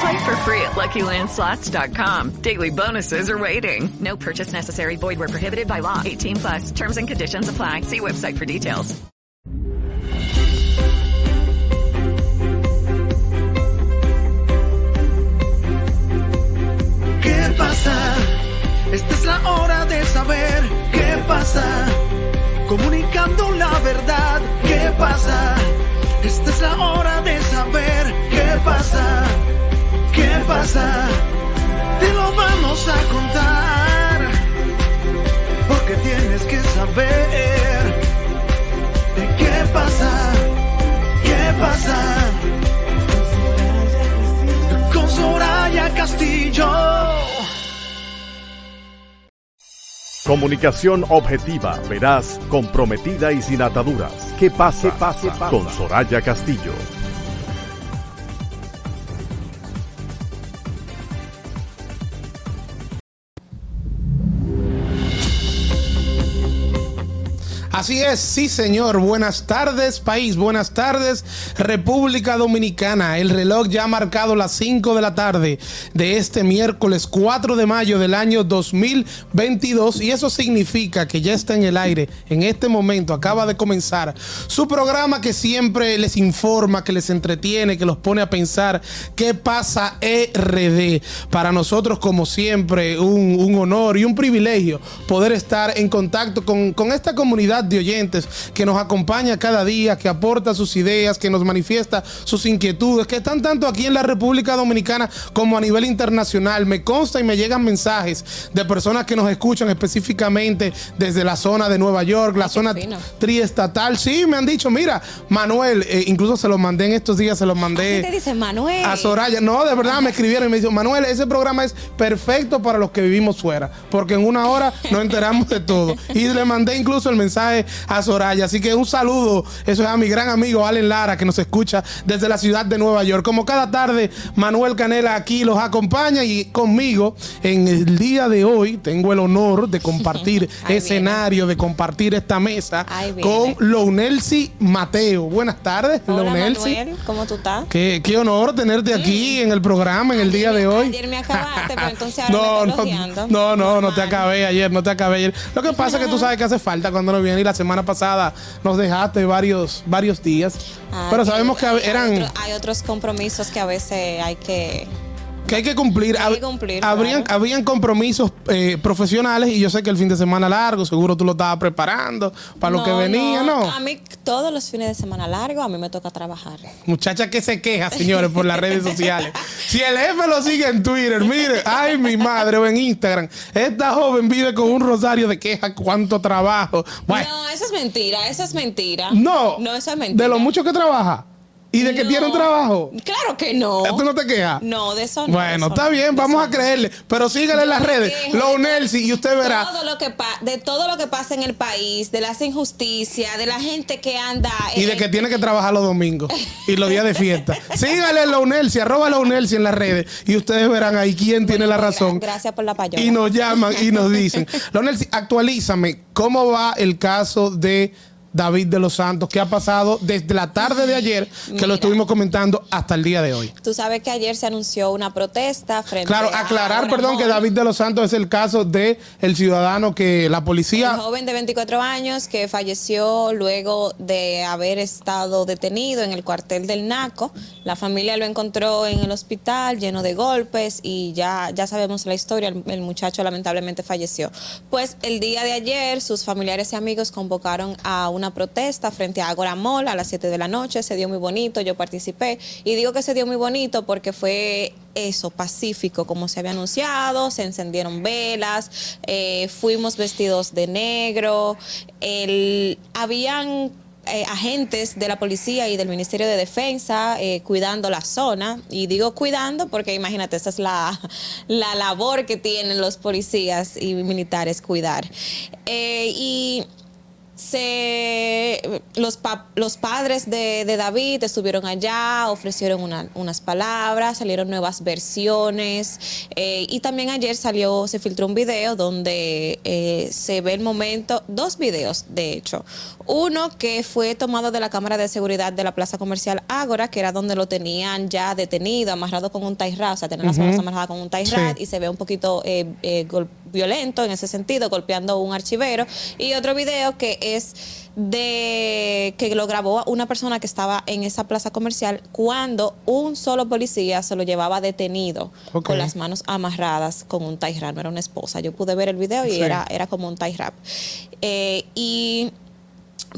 Play for free at LuckyLandSlots.com. Daily bonuses are waiting. No purchase necessary. Void where prohibited by law. 18 plus. Terms and conditions apply. See website for details. ¿Qué pasa? Esta es la hora de saber qué pasa. Comunicando la verdad, ¿qué pasa? Esta es la hora de saber qué pasa, qué pasa. Te lo vamos a contar, porque tienes que saber de qué pasa, qué pasa. Con Soraya Castillo. Comunicación objetiva, veraz, comprometida y sin ataduras. ¿Qué pasa? pase, pase con Soraya Castillo. Así es, sí señor. Buenas tardes país, buenas tardes República Dominicana. El reloj ya ha marcado las 5 de la tarde de este miércoles 4 de mayo del año 2022 y eso significa que ya está en el aire. En este momento acaba de comenzar su programa que siempre les informa, que les entretiene, que los pone a pensar qué pasa RD. Para nosotros como siempre un, un honor y un privilegio poder estar en contacto con, con esta comunidad de oyentes que nos acompaña cada día, que aporta sus ideas, que nos manifiesta sus inquietudes, que están tanto aquí en la República Dominicana como a nivel internacional. Me consta y me llegan mensajes de personas que nos escuchan específicamente desde la zona de Nueva York, la zona triestatal. Sí, me han dicho, mira, Manuel, eh, incluso se lo mandé en estos días, se lo mandé. ¿Qué te dice Manuel? A Soraya. No, de verdad me escribieron y me dijo, Manuel, ese programa es perfecto para los que vivimos fuera, porque en una hora nos enteramos de todo. Y le mandé incluso el mensaje a Soraya. Así que un saludo, eso es a mi gran amigo Allen Lara, que nos escucha desde la ciudad de Nueva York. Como cada tarde, Manuel Canela aquí los acompaña y conmigo en el día de hoy tengo el honor de compartir escenario, de compartir esta mesa con Lounelsi Mateo. Buenas tardes, Hola, Lounelsi. Manuel, ¿cómo tú estás? Qué, qué honor tenerte aquí en el programa en el día de hoy. Ayer me acabaste, pero entonces ahora No, me no, estás elogiando. no, no, no te acabé ayer, no te acabé ayer. Lo que pasa es que tú sabes que hace falta cuando nos viene y la semana pasada nos dejaste varios, varios días. Ah, pero sabemos que hay eran otro- hay otros compromisos que a veces hay que. Que hay que cumplir. Hay que Hab- cumplir, habrían, claro. compromisos eh, profesionales y yo sé que el fin de semana largo, seguro tú lo estabas preparando para lo que venía, ¿no? A mí todos los fines de semana largo a mí me toca trabajar. Muchacha que se queja, señores, por las redes sociales. Si el jefe lo sigue en Twitter, mire, ay, mi madre, o en Instagram, esta joven vive con un rosario de quejas, cuánto trabajo. Bueno, No, eso es mentira, eso es mentira. no, No, eso es mentira. de lo mucho que trabaja y de que No. tiene un trabajo. Claro que no. ¿Tú no te quejas? No, de eso no. Bueno, eso está no, bien, vamos a creerle. Pero sígale en las redes. quejo Lo de Nelsi y usted verá. Todo lo que pa- de todo lo que pasa en el país, de las injusticias, de la gente que anda. Y de que tiene que trabajar los domingos y los días de fiesta. Sígale en Launelsi, arroba Launelsi en las redes y ustedes verán ahí quién tiene la razón. Gracias por la payola. Y nos llaman y nos dicen. Launelsi, actualízame, ¿cómo va el caso de David de los Santos? ¿Qué ha pasado desde la tarde de ayer, que Mira. lo estuvimos comentando, hasta el día de hoy? Tú sabes que ayer se anunció una protesta frente Claro, a aclarar, un perdón, que. David de los Santos es el caso de el ciudadano que la Un policía joven de 24 años que falleció luego de haber estado detenido en el cuartel del Naco. La familia lo encontró en el hospital lleno de golpes y ya, ya sabemos la historia. El, el muchacho lamentablemente falleció. Pues el día de ayer sus familiares y amigos convocaron a una una protesta frente a Agora Mall a las 7 de la noche. Se dio muy bonito, yo participé. Y digo que se dio muy bonito porque fue eso, pacífico, como se había anunciado. Se encendieron velas, eh, fuimos vestidos de negro. Habían eh, agentes de la policía y del Ministerio de Defensa eh, cuidando la zona. Y digo cuidando porque imagínate, esa es la, la labor que tienen los policías y militares, cuidar. Y se los, pa- los padres de, de David estuvieron allá, ofrecieron una- unas palabras, salieron nuevas versiones eh, y también ayer salió, se filtró un video donde eh, se ve el momento, dos videos de hecho, uno que fue tomado de la cámara de seguridad de la plaza comercial Ágora, que era donde lo tenían ya detenido, amarrado con un tie o sea, tener las Ujú. manos amarradas con un tie Sí. y se ve un poquito eh, eh, gol- violento en ese sentido, golpeando un archivero. Y otro video que es de que lo grabó una persona que estaba en esa plaza comercial cuando un solo policía se lo llevaba detenido con las manos amarradas con un tie wrap. No era una esposa. Yo pude ver el video y Sí. era, era como un tie wrap. Eh, y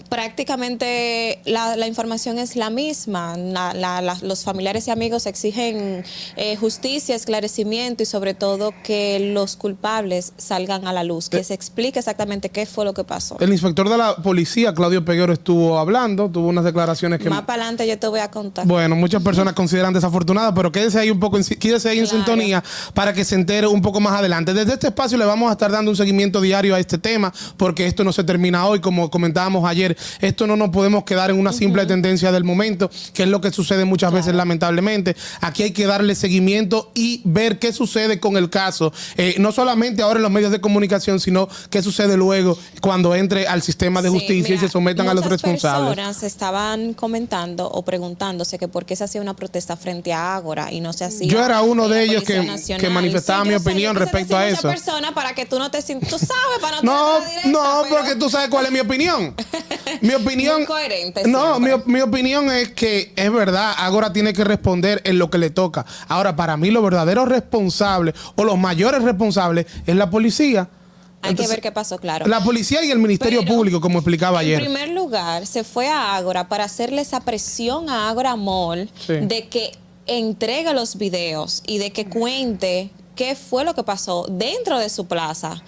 prácticamente la, la información es la misma. La- la- los familiares y amigos exigen eh, justicia, esclarecimiento y sobre todo que los culpables salgan a la luz, que se explique exactamente qué fue lo que pasó. El inspector de la policía, Claudio Peguero, estuvo hablando, tuvo unas declaraciones que... Más para adelante yo te voy a contar. Bueno, muchas personas consideran desafortunadas, pero quédese ahí un poco, en, quédese ahí en Claro. sintonía para que se entere un poco más adelante. Desde este espacio le vamos a estar dando un seguimiento diario a este tema, porque esto no se termina hoy, como comentábamos ayer. Esto no nos podemos quedar en una simple tendencia del momento, que es lo que sucede muchas veces lamentablemente. Aquí hay que darle seguimiento y ver qué sucede con el caso, Eh, no solamente ahora en los medios de comunicación, sino qué sucede luego cuando entre al sistema de Sí, justicia y se sometan a los responsables. personas estaban comentando o preguntándose que por qué se hacía una protesta frente a Ágora y no se hacía. Yo era uno de ellos que- manifestaba mi sé, opinión respecto a eso. para que tú no te sientas, tú sabes, para no No, no, porque tú sabes cuál es mi opinión. Mi opinión. Coherente No, mi, mi opinión es que es verdad, ahora tiene que responder en lo que le toca. Ahora, para mí, los verdaderos responsables o los mayores responsables es la policía. Hay Entonces, que ver qué pasó, claro. La policía y el Ministerio Pero, Público, como explicaba En ayer. primer lugar, se fue a Ágora para hacerle esa presión a Ágora Mall Sí. de que entregue los videos y de que cuente qué fue lo que pasó dentro de su plaza.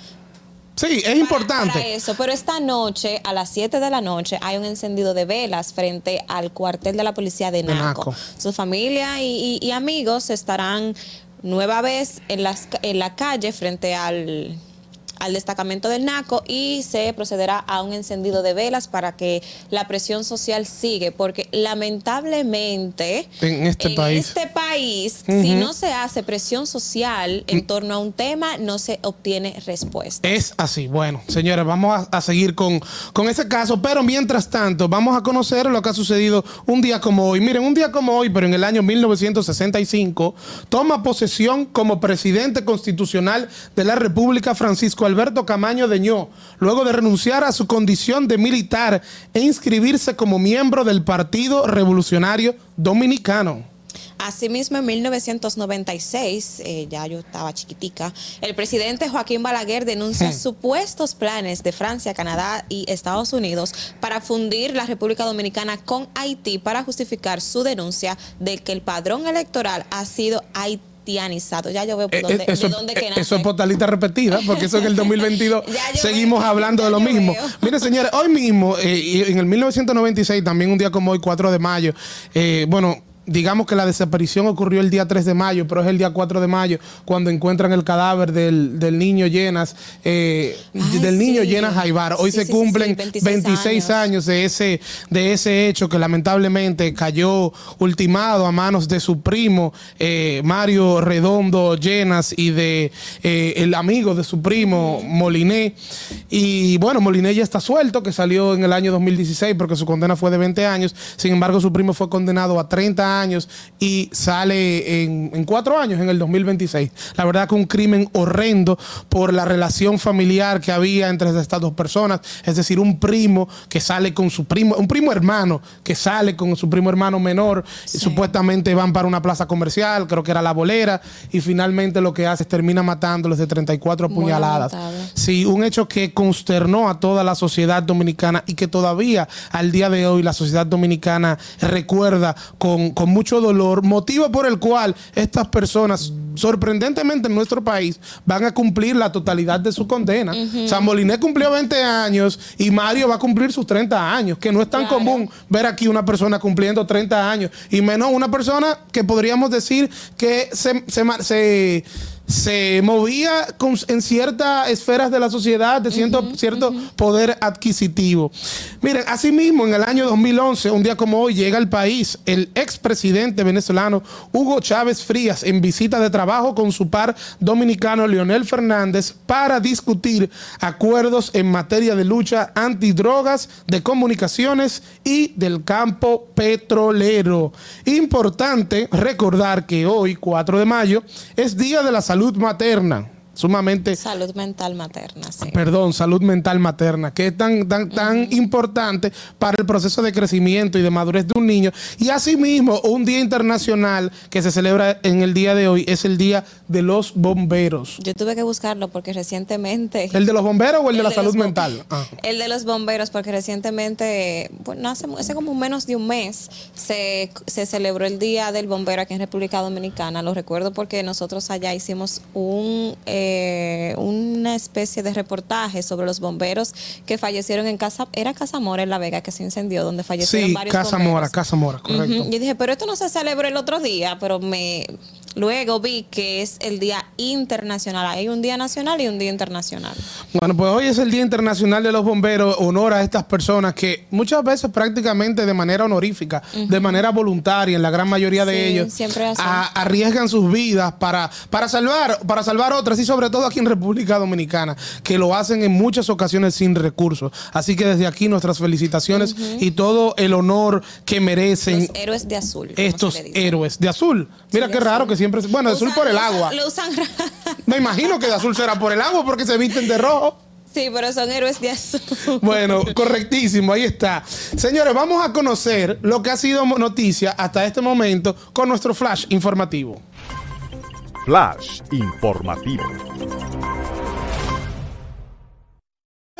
Sí, es importante. para eso, pero esta noche, a las 7 de la noche, hay un encendido de velas frente al cuartel de la policía de Naco. Naco. Su familia y, y- y amigos estarán nueva vez en, las, en la calle frente al, al destacamento del Naco y se procederá a un encendido de velas para que la presión social sigue, porque lamentablemente En este país. este país, si no se hace presión social en torno a un tema, no se obtiene respuesta. Es así. Bueno, señores, vamos a, a seguir con, con ese caso, pero mientras tanto, vamos a conocer lo que ha sucedido un día como hoy. Miren, un día como hoy, pero en el año 1965, toma posesión como presidente constitucional de la República Francisco Alberto Camaño Deñó, luego de renunciar a su condición de militar e inscribirse como miembro del Partido Revolucionario Dominicano. Asimismo, en 1996, eh, ya yo estaba chiquitica, el presidente Joaquín Balaguer denuncia supuestos planes de Francia, Canadá y Estados Unidos para fundir la República Dominicana con Haití para justificar su denuncia de que el padrón electoral ha sido Ya yo veo por Eh, dónde, eh, eso, de dónde que eh, nace. eso es portalita repetida, porque eso en el 2022 Ya yo seguimos veo, hablando de lo mismo. veo. Mire, señores, hoy mismo, eh, en el 1996, también un día como hoy, 4 de mayo, eh, bueno. Digamos que la desaparición ocurrió el día 3 de mayo, pero es el día 4 de mayo cuando encuentran el cadáver del, del niño Llenas, eh, Ay, del niño. Llenas Jaibar. Hoy Sí, se sí, cumplen sí, 26, 26 años de ese, de ese hecho que lamentablemente cayó ultimado a manos de su primo eh, Mario Redondo Llenas y de eh, el amigo de su primo Moliné. Y bueno, Moliné ya está suelto, que salió en el año 2016 porque su condena fue de 20 años. Sin embargo, su primo fue condenado a 30 años años y sale en, en cuatro años, en el 2026. La verdad que un crimen horrendo por la relación familiar que había entre estas dos personas, es decir, un primo que sale con su primo, un primo hermano que sale con su primo hermano menor, y supuestamente van para una plaza comercial, creo que era la bolera, y finalmente lo que hace es termina matándolos de 34 Muy puñaladas. lamentable. Sí, un hecho que consternó a toda la sociedad dominicana y que todavía al día de hoy la sociedad dominicana recuerda con, con mucho dolor, motivo por el cual estas personas, sorprendentemente en nuestro país, van a cumplir la totalidad de su condena. San Moliné cumplió 20 años y Mario va a cumplir sus 30 años, que no es tan común ver aquí una persona cumpliendo 30 años y menos una persona que podríamos decir que se, se- se movía con- en ciertas esferas de la sociedad de cierto, cierto poder adquisitivo. Miren, asimismo, en el año 2011, un día como hoy, llega al país el expresidente venezolano Hugo Chávez Frías en visita de trabajo con su par dominicano Leonel Fernández para discutir acuerdos en materia de lucha antidrogas, de comunicaciones y del campo petrolero. Importante recordar que hoy, 4 de mayo, es Día de la Salud Materna. Sumamente Salud mental materna, sí. perdón, salud mental materna, que es tan, tan, tan importante para el proceso de crecimiento y de madurez de un niño. Y asimismo, un día internacional que se celebra en el día de hoy es el Día de los Bomberos. Yo tuve que buscarlo porque recientemente... ¿El de los bomberos o el, de la de salud mental? Ah. El de los bomberos, porque recientemente, bueno, hace, hace como menos de un mes, se, se celebró el Día del Bombero aquí en República Dominicana. Lo recuerdo porque nosotros allá hicimos un, eh, una especie de reportaje sobre los bomberos que fallecieron en Casa, era Casa Mora en La Vega, que se incendió, donde fallecieron Sí, varios Casa bomberos. Mora, Casa Mora, correcto. Ujú. Y dije, pero esto no se celebró el otro día, pero me luego vi que es el Día Internacional. Hay un Día Nacional y un Día Internacional. Bueno, pues hoy es el Día Internacional de los Bomberos, honor a estas personas que muchas veces prácticamente de manera honorífica, de manera voluntaria, en la gran mayoría de Sí, ellos, siempre a- arriesgan sus vidas para, para salvar, para salvar otras y sobre todo aquí en República Dominicana, que lo hacen en muchas ocasiones sin recursos. Así que desde aquí nuestras felicitaciones y todo el honor que merecen Los héroes de azul. estos héroes de azul. Mira Sí, qué raro azul. que siempre, bueno, de azul por el agua. Lo usan. Me imagino que de azul será por el agua porque se visten de rojo. sí, pero son héroes de azul. Bueno, correctísimo, ahí está. Señores, vamos a conocer lo que ha sido noticia hasta este momento con nuestro flash informativo. Flash informativo.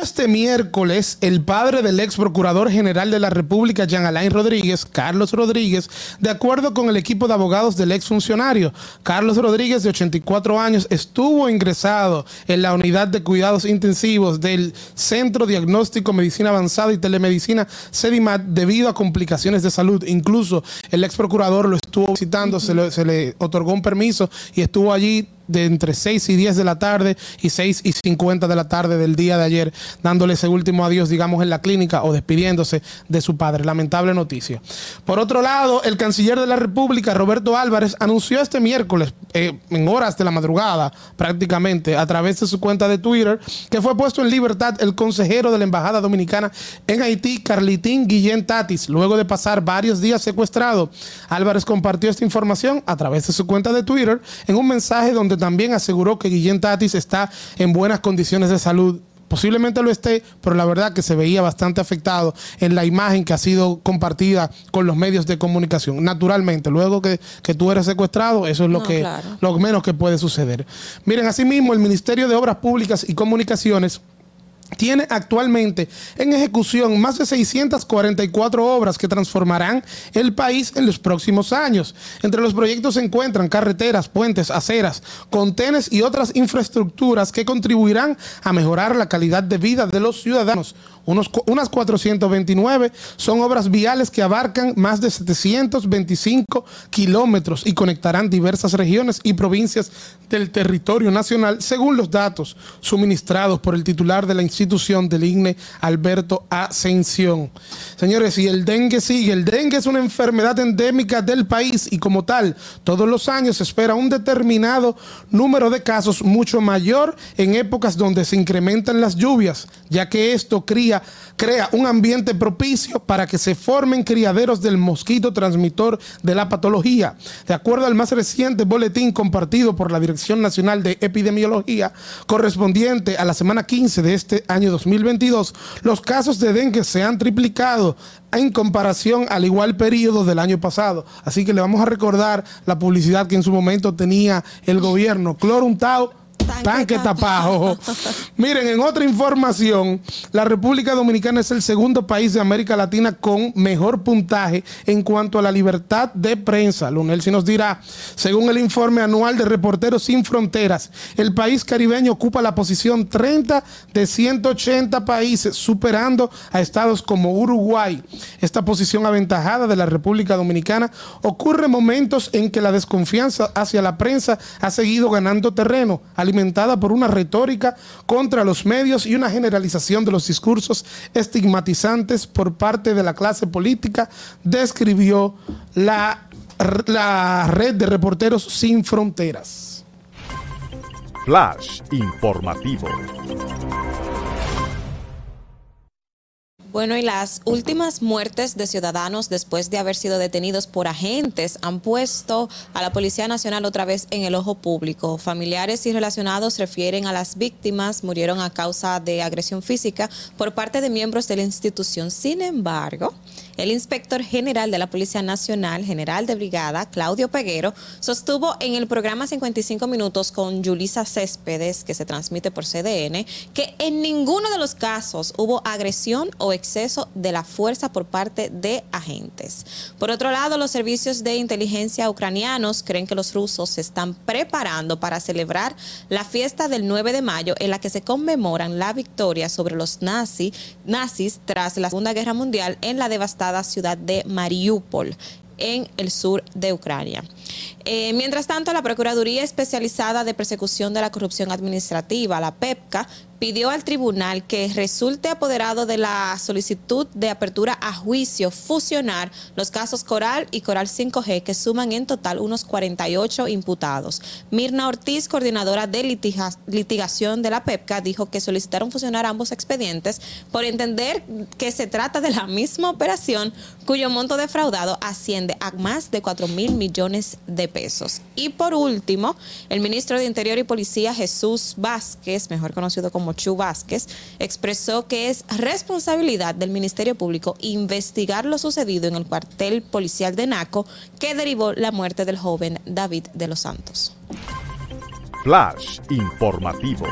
Este miércoles, el padre del ex procurador general de la República, Jean Alain Rodríguez, Carlos Rodríguez, de acuerdo con el equipo de abogados del ex funcionario, Carlos Rodríguez, de 84 años, estuvo ingresado en la unidad de cuidados intensivos del Centro Diagnóstico Medicina Avanzada y Telemedicina CEDIMAT debido a complicaciones de salud. Incluso el ex procurador lo estuvo visitando, se, se le otorgó un permiso y estuvo allí de entre 6 y 10 de la tarde y 6 y 50 de la tarde del día de ayer, dándole ese último adiós, digamos, en la clínica o despidiéndose de su padre. Lamentable noticia. Por otro lado, el canciller de la República, Roberto Álvarez, anunció este miércoles, eh, en horas de la madrugada prácticamente, a través de su cuenta de Twitter, que fue puesto en libertad el consejero de la Embajada Dominicana en Haití, Carlitín Guillén Tatis, luego de pasar varios días secuestrado. Álvarez compartió esta información a través de su cuenta de Twitter en un mensaje donde también aseguró que Guillén Tatis está en buenas condiciones de salud. Posiblemente lo esté, pero la verdad que se veía bastante afectado en la imagen que ha sido compartida con los medios de comunicación. Naturalmente, luego que, que tú eres secuestrado, eso es lo No, que claro. lo menos que puede suceder. Miren, asimismo, el Ministerio de Obras Públicas y Comunicaciones tiene actualmente en ejecución más de 644 obras que transformarán el país en los próximos años. Entre los proyectos se encuentran carreteras, puentes, aceras, contenes y otras infraestructuras que contribuirán a mejorar la calidad de vida de los ciudadanos. Unos, unas 429 son obras viales que abarcan más de 725 kilómetros y conectarán diversas regiones y provincias del territorio nacional, según los datos suministrados por el titular de la institución del INE, Alberto Ascensión. Señores, y el dengue sigue. El dengue es una enfermedad endémica del país y como tal, todos los años se espera un determinado número de casos mucho mayor en épocas donde se incrementan las lluvias, ya que esto cría crea un ambiente propicio para que se formen criaderos del mosquito transmisor de la patología. De acuerdo al más reciente boletín compartido por la Dirección Nacional de Epidemiología, correspondiente a la semana 15 de este año 2022, los casos de dengue se han triplicado en comparación al igual periodo del año pasado. Así que le vamos a recordar la publicidad que en su momento tenía el gobierno. Cloro untado tanque tapado. Miren, en otra información, la República Dominicana es el segundo país de América Latina con mejor puntaje en cuanto a la libertad de prensa. Lunel si nos dirá, según el informe anual de Reporteros Sin Fronteras, el país caribeño ocupa la posición 30 de 180 países, superando a estados como Uruguay. Esta posición aventajada de la República Dominicana ocurre en momentos en que la desconfianza hacia la prensa ha seguido ganando terreno, alimentada por una retórica contra los medios y una generalización de los discursos estigmatizantes por parte de la clase política, describió la, la red de reporteros sin fronteras. Flash informativo. Bueno, y las últimas muertes de ciudadanos después de haber sido detenidos por agentes han puesto a la Policía Nacional otra vez en el ojo público. Familiares y relacionados refieren a las víctimas murieron a causa de agresión física por parte de miembros de la institución. Sin embargo, el inspector general de la Policía Nacional, general de brigada, Claudio Peguero, sostuvo en el programa 55 minutos con Yulisa Céspedes, que se transmite por CDN, que en ninguno de los casos hubo agresión o exceso de la fuerza por parte de agentes. Por otro lado, los servicios de inteligencia ucranianos creen que los rusos se están preparando para celebrar la fiesta del 9 de mayo en la que se conmemoran la victoria sobre los nazis, nazis tras la Segunda Guerra Mundial en la devastada ciudad de Mariupol en el sur de Ucrania. Eh, mientras tanto, la Procuraduría Especializada de Persecución de la Corrupción Administrativa, la PEPCA, pidió al tribunal que resulte apoderado de la solicitud de apertura a juicio fusionar los casos Coral y Coral 5G, que suman en total unos 48 imputados. Mirna Ortiz, coordinadora de litiga- litigación de la PEPCA, dijo que solicitaron fusionar ambos expedientes por entender que se trata de la misma operación cuyo monto defraudado asciende a más de 4 mil millones de pesos. Y por último, el ministro de Interior y Policía, Jesús Vázquez, mejor conocido como Chu Vázquez, expresó que es responsabilidad del Ministerio Público investigar lo sucedido en el cuartel policial de Naco que derivó la muerte del joven David de los Santos. Flash informativo.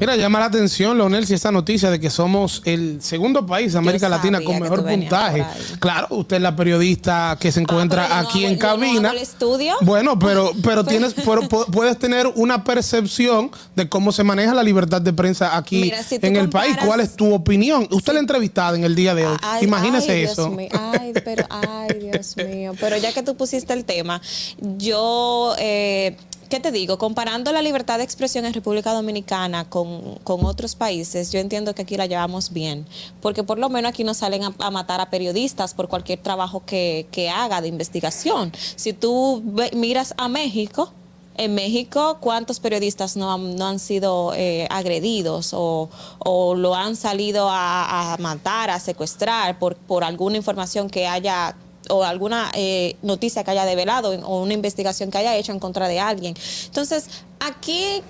Mira, llama la atención, Leonel, si esta noticia de que somos el segundo país de América Latina con mejor puntaje. Claro, usted es la periodista que se encuentra yo no aquí en no cabina. el estudio. Bueno, pero, pero tienes, pero pu- puedes tener una percepción de cómo se maneja la libertad de prensa aquí Mira, si tú en el país. ¿Cuál es tu opinión? Usted la entrevistada en el día de hoy. Ay, Imagínese ay, Dios eso. mío, ay, pero, ay, Dios mío. Pero ya que tú pusiste el tema, yo, eh, ¿qué te digo? Comparando la libertad de expresión en República Dominicana con, con otros países, yo entiendo que aquí la llevamos bien. Porque por lo menos aquí no salen a, matar a periodistas por cualquier trabajo que, que haga de investigación. Si tú miras a México, en México, ¿cuántos periodistas no han, no han sido eh, agredidos o, o lo han salido a, a matar, a secuestrar por, por alguna información que haya o alguna eh, noticia que haya develado o una investigación que haya hecho en contra de alguien? Entonces, aquí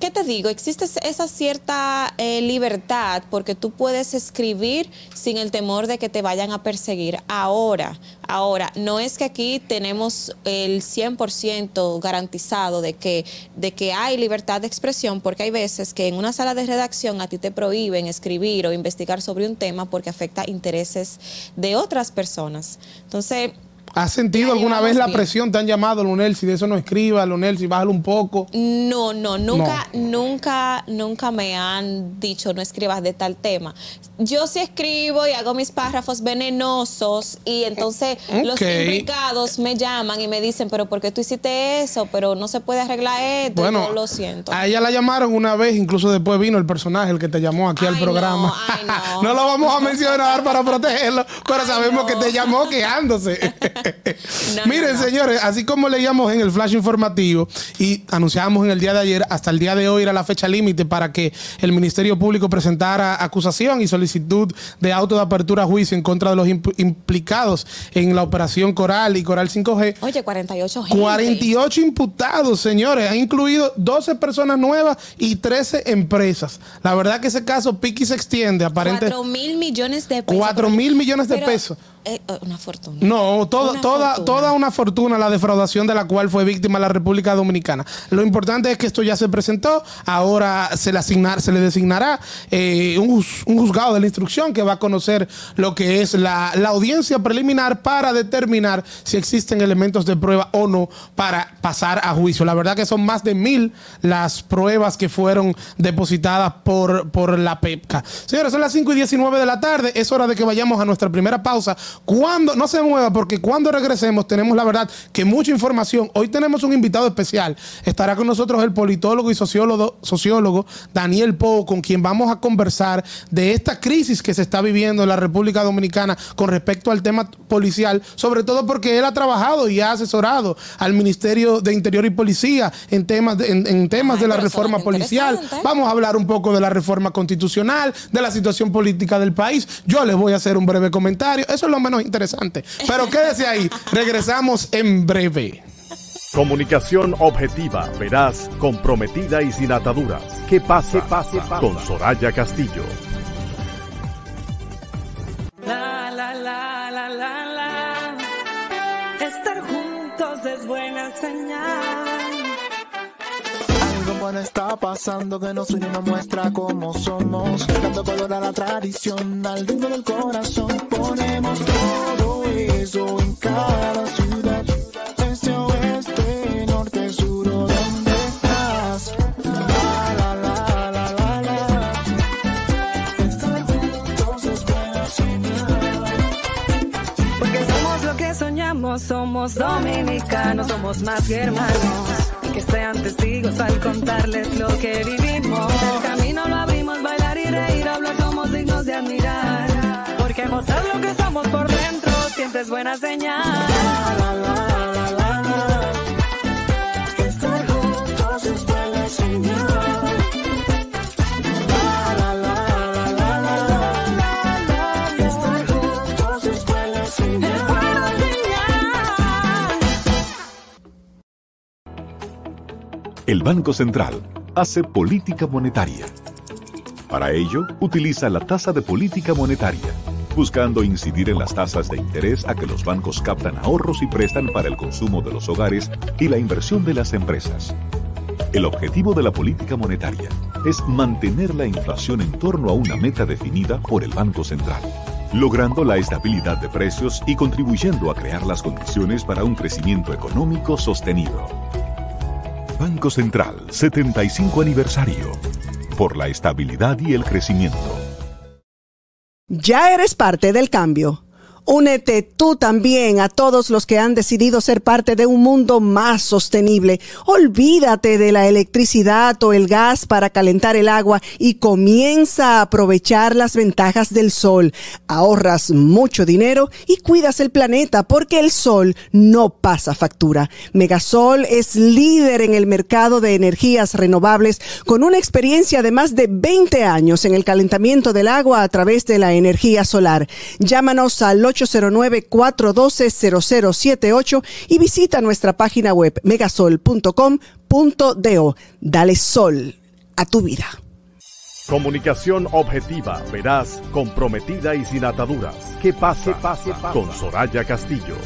¿Qué te digo? Existe esa cierta eh, libertad porque tú puedes escribir sin el temor de que te vayan a perseguir. Ahora, ahora, no es que aquí tenemos el 100% garantizado de que, de que hay libertad de expresión, porque hay veces que en una sala de redacción a ti te prohíben escribir o investigar sobre un tema porque afecta intereses de otras personas. Entonces, ¿Has sentido alguna vez la bien. presión? ¿Te han llamado, Lunel? Si de eso no escriba, Lunel, si bájalo un poco. No, no, nunca, nunca, nunca me han dicho no escribas de tal tema. Yo sí escribo y hago mis párrafos venenosos y entonces los implicados me llaman y me dicen, pero ¿por qué tú hiciste eso? Pero no se puede arreglar esto. Bueno, yo lo siento. A ella la llamaron una vez, incluso después vino el personaje, el que te llamó aquí al programa. no, ay, no. No lo vamos a mencionar para protegerlo, pero Ay, sabemos no. que te llamó quejándose. No, Miren, no, no. señores, así como leíamos en el flash informativo y anunciábamos en el día de ayer, hasta el día de hoy era la fecha límite para que el Ministerio Público presentara acusación y solicitud de auto de apertura a juicio en contra de los imp- implicados en la operación Coral y Coral 5G. Oye, 48 gente. 48 imputados, señores. Ha incluido 12 personas nuevas y 13 empresas. La verdad que ese caso pique y se extiende, aparente. 4 mil millones de pesos. 4 mil millones de Pero, pesos. Eh, eh, una fortuna. No, todo- Una toda, fortuna. toda una fortuna la defraudación de la cual fue víctima la República Dominicana. Lo importante es que esto ya se presentó, ahora se le, asignar, se le designará eh, un juzgado de la instrucción que va a conocer lo que es la, la audiencia preliminar para determinar si existen elementos de prueba o no para pasar a juicio. La verdad que son más de mil las pruebas que fueron depositadas por, por la PEPCA. Señores, son las 5 y 19 de la tarde, es hora de que vayamos a nuestra primera pausa. Cuando, no se mueva, porque cuando regresemos tenemos la verdad que mucha información. Hoy tenemos un invitado especial. Estará con nosotros el politólogo y sociólogo, sociólogo Daniel Pou, con quien vamos a conversar de esta crisis que se está viviendo en la República Dominicana con respecto al tema policial, sobre todo porque él ha trabajado y ha asesorado al Ministerio de Interior y Policía en temas de, en, en temas Ay, de la reforma policial. Vamos a hablar un poco de la reforma constitucional, de la situación política del país. Yo les voy a hacer un breve comentario. Eso es lo menos interesante. Pero quédese ahí. Regresamos en breve. Comunicación objetiva, veraz, comprometida y sin ataduras. ¿Qué pasa? pase, Con Soraya Castillo. La, la, la, la, la, la. Estar juntos es buena señal. Está pasando que nos une nos muestra cómo somos. Dando color a la tradición, al ritmo del corazón. Ponemos todo eso en cada ciudad. Este oeste, norte, sur o donde estás. La, la, la, la, la, la. Señal. Porque somos lo que soñamos, somos dominicanos, somos más que hermanos. Sean testigos al contarles lo que vivimos. El camino lo abrimos, bailar y reír, hablar somos dignos de admirar. Porque mostrar lo que somos por dentro siempre es buena señal. Estar juntos es buena señal. El Banco Central hace política monetaria. Para ello, utiliza la tasa de política monetaria, buscando incidir en las tasas de interés a que los bancos captan ahorros y prestan para el consumo de los hogares y la inversión de las empresas. El objetivo de la política monetaria es mantener la inflación en torno a una meta definida por el Banco Central, logrando la estabilidad de precios y contribuyendo a crear las condiciones para un crecimiento económico sostenido. Banco Central 75 aniversario. Por la estabilidad y el crecimiento. Ya eres parte del cambio. Únete tú también a todos los que han decidido ser parte de un mundo más sostenible. Olvídate de la electricidad o el gas para calentar el agua y comienza a aprovechar las ventajas del sol. Ahorras mucho dinero y cuidas el planeta porque el sol no pasa factura. Megasol es líder en el mercado de energías renovables con una experiencia de más de 20 años en el calentamiento del agua a través de la energía solar. Llámanos al 809-412-0078 y visita nuestra página web megasol.com.do. Dale sol a tu vida. Comunicación objetiva, veraz, comprometida y sin ataduras. ¿Qué pasa? pase, Con Soraya Castillo.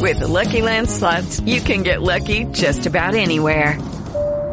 With the Lucky Land slots, you can get lucky just about anywhere.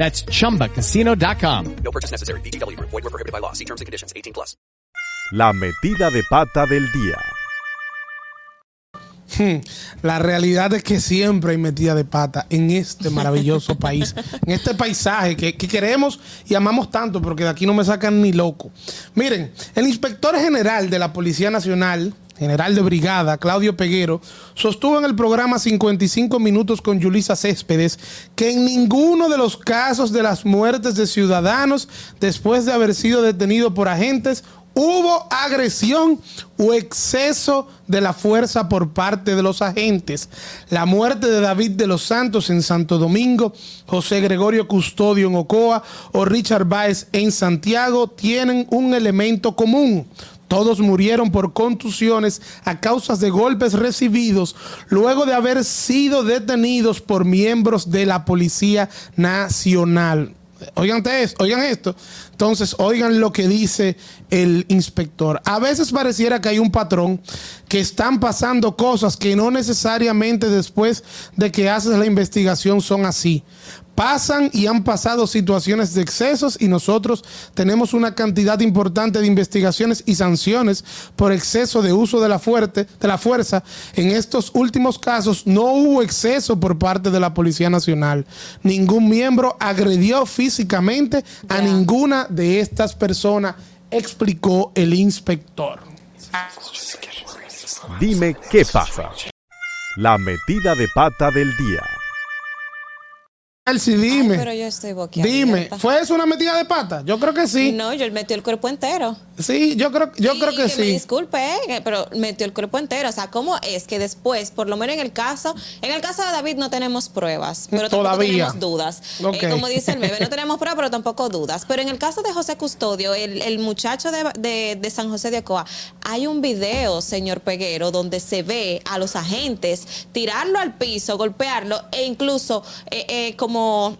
That's chumbacasino.com. No purchase necessary. BGW. Void were prohibited by law. See terms and conditions. 18 plus. La metida de pata del día. Hmm, La realidad es que siempre hay metida de pata en este maravilloso país, en este paisaje que, que queremos y amamos tanto, porque de aquí no me sacan ni loco. Miren, el inspector general de la Policía Nacional, general de brigada, Claudio Peguero, sostuvo en el programa 55 minutos con Yulisa Céspedes que en ninguno de los casos de las muertes de ciudadanos después de haber sido detenido por agentes hubo agresión o exceso de la fuerza por parte de los agentes. La muerte de David de los Santos en Santo Domingo, José Gregorio Custodio en Ocoa o Richard Baez en Santiago tienen un elemento común. Todos murieron por contusiones a causa de golpes recibidos luego de haber sido detenidos por miembros de la Policía Nacional. Oigan, oigan esto. Entonces, oigan lo que dice el inspector. A veces pareciera que hay un patrón que están pasando cosas que no necesariamente después de que haces la investigación son así. Pasan y han pasado situaciones de excesos y nosotros tenemos una cantidad importante de investigaciones y sanciones por exceso de uso de la, fuerte, de la fuerza. En estos últimos casos no hubo exceso por parte de la Policía Nacional. Ningún miembro agredió físicamente a ninguna de estas personas, explicó el inspector. Dime qué pasa. La metida de pata del día. Elsie, dime. Pero yo estoy boquiabierta. Dime, ¿fue eso una metida de pata? Yo creo que sí. No, yo metió el cuerpo entero. Sí, yo creo, yo creo que, me sí. disculpe, eh, pero metió el cuerpo entero. O sea, ¿cómo es que después, por lo menos en el caso, en el caso de David no tenemos pruebas, pero tampoco Todavía. tenemos dudas. Eh, como dice el meme, no tenemos pruebas, pero tampoco dudas. Pero en el caso de José Custodio, el, el muchacho de, de- de San José de Ocoa, hay un video, señor Peguero, donde se ve a los agentes tirarlo al piso, golpearlo e incluso eh, eh, como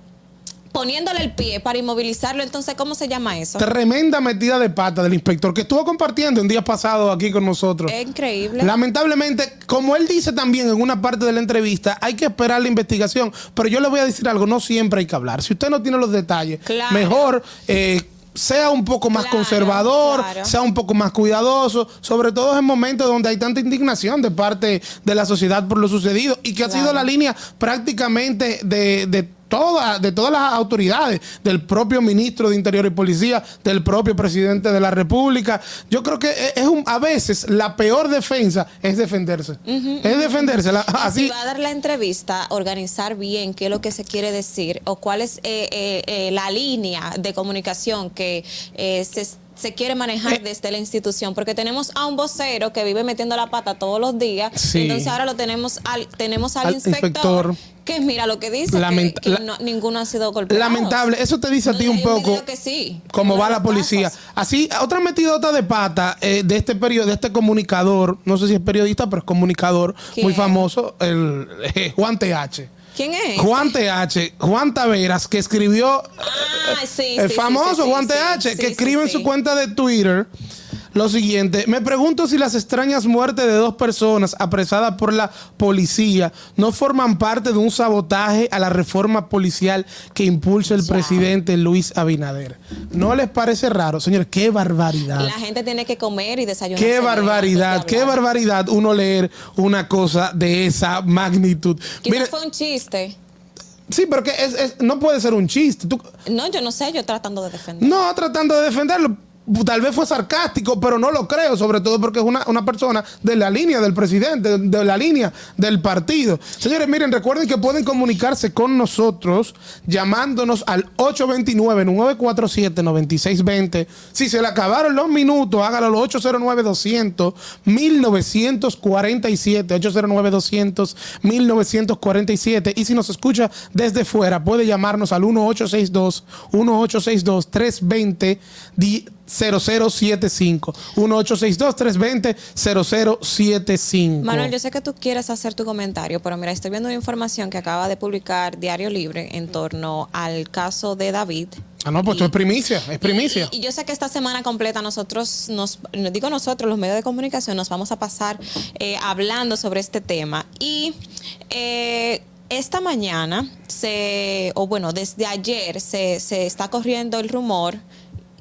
poniéndole el pie para inmovilizarlo. Entonces, ¿cómo se llama eso? Tremenda metida de pata del inspector que estuvo compartiendo en días pasados aquí con nosotros. Es increíble. Lamentablemente, como él dice también en una parte de la entrevista, hay que esperar la investigación. Pero yo le voy a decir algo, no siempre hay que hablar. Si usted no tiene los detalles, Claro. mejor eh, sea un poco más conservador, claro. sea un poco más cuidadoso, sobre todo en momentos donde hay tanta indignación de parte de la sociedad por lo sucedido y que ha sido la línea prácticamente de... de toda- de todas las autoridades, del propio ministro de Interior y Policía, del propio presidente de la República. Yo creo que es- es un, a veces la peor defensa es defenderse. Es defenderse. Así, si va a dar la entrevista, organizar bien qué es lo que se quiere decir o cuál es eh, eh, eh, la línea de comunicación que eh, se, se quiere manejar Eh. desde la institución, porque tenemos a un vocero que vive metiendo la pata todos los días, Sí. entonces ahora lo tenemos al, tenemos al, Al inspector, inspector. que mira lo que dice, que- no- ninguno ha sido golpeado. lamentable. Eso te dice a ti un poco. que sí. cómo va la policía. Así, otra metidota de pata eh, de este periodo, de este comunicador, no sé si es periodista, pero es comunicador ¿Quién? muy famoso, el eh, Juan TH. ¿Quién es? Juan TH, Juan Taveras, que escribió Ah, sí, el sí, famoso sí, Juan TH, que escribe en su cuenta de Twitter lo siguiente. Me pregunto si las extrañas muertes de dos personas apresadas por la policía no forman parte de un sabotaje a la reforma policial que impulsa el presidente Luis Abinader. ¿No les parece raro? Señores, qué barbaridad. La gente tiene que comer y desayunar. Qué barbaridad, qué barbaridad uno leer una cosa de esa magnitud. Quizás fue un chiste. sí, pero que es- es- no puede ser un chiste. Tú- No, yo no sé, yo tratando de defender. no, tratando de defenderlo. Tal vez fue sarcástico, pero no lo creo, sobre todo porque es una, una persona de la línea del presidente, de la línea del partido. Señores, miren, recuerden que pueden comunicarse con nosotros llamándonos al 829-947-9620. Si se le acabaron los minutos, hágalo al 809-200-1947. 809-200-1947. Y si nos escucha desde fuera, puede llamarnos al 1862-1862-320. 0075 1862-320-0075. Manuel, yo sé que tú quieres hacer tu comentario, pero mira, estoy viendo una información que acaba de publicar Diario Libre en torno al caso de David. Ah, no, pues esto es primicia, es primicia. Y, y yo sé que esta semana completa nosotros, nos, no digo nosotros, los medios de comunicación, nos vamos a pasar eh, hablando sobre este tema. Y eh, esta mañana, se, o bueno, desde ayer se, se está corriendo el rumor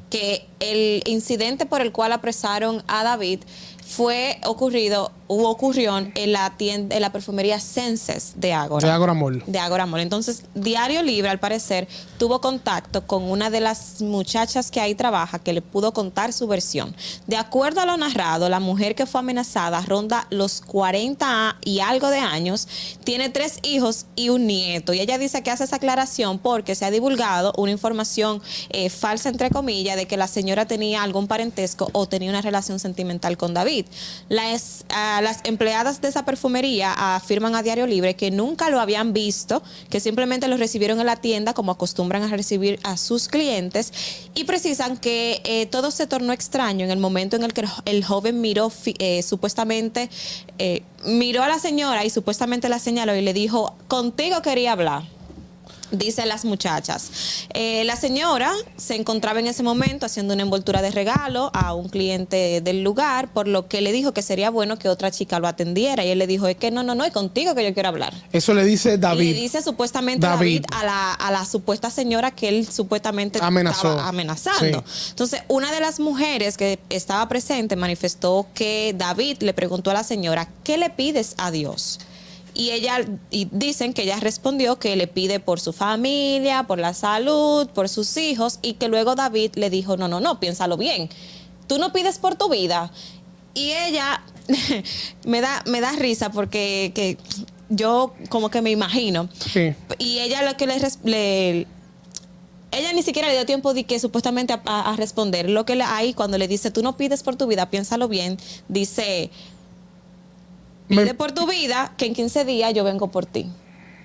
que el incidente por el cual apresaron a David fue ocurrido ocurrió en la tienda, en la perfumería Senses de Ágora. De Ágora Mall. De Ágora Mall. Entonces, Diario Libre, al parecer, tuvo contacto con una de las muchachas que ahí trabaja que le pudo contar su versión. De acuerdo a lo narrado, la mujer que fue amenazada ronda los 40 y algo de años, tiene tres hijos y un nieto. Y ella dice que hace esa aclaración porque se ha divulgado una información eh, falsa, entre comillas, de que la señora tenía algún parentesco o tenía una relación sentimental con David. Las, las empleadas de esa perfumería afirman a Diario Libre que nunca lo habían visto, que simplemente lo recibieron en la tienda como acostumbran a recibir a sus clientes y precisan que eh, todo se tornó extraño en el momento en el que el, joven miró eh, supuestamente, eh, miró a la señora y supuestamente la señaló y le dijo, contigo quería hablar. Dicen las muchachas. Eh, la señora se encontraba en ese momento haciendo una envoltura de regalo a un cliente del lugar, por lo que le dijo que sería bueno que otra chica lo atendiera. Y él le dijo, es que no, no, no, es contigo que yo quiero hablar. Eso le dice David. Le dice supuestamente David. David, a, la, a la supuesta señora que él supuestamente Amenazó. estaba amenazando. Entonces, una de las mujeres que estaba presente manifestó que David le preguntó a la señora, ¿qué le pides a Dios? Y ella, y dicen que ella respondió que le pide por su familia, por la salud, por sus hijos, y que luego David le dijo, no, no, no, piénsalo bien. Tú no pides por tu vida. Y ella me da, me da risa porque que yo como que me imagino. Sí. Y ella lo que le, ella ni siquiera le dio tiempo de que supuestamente a, a- a responder. Lo que le, ahí cuando le dice, tú no pides por tu vida, piénsalo bien, dice, pide por tu vida, que en 15 días yo vengo por ti.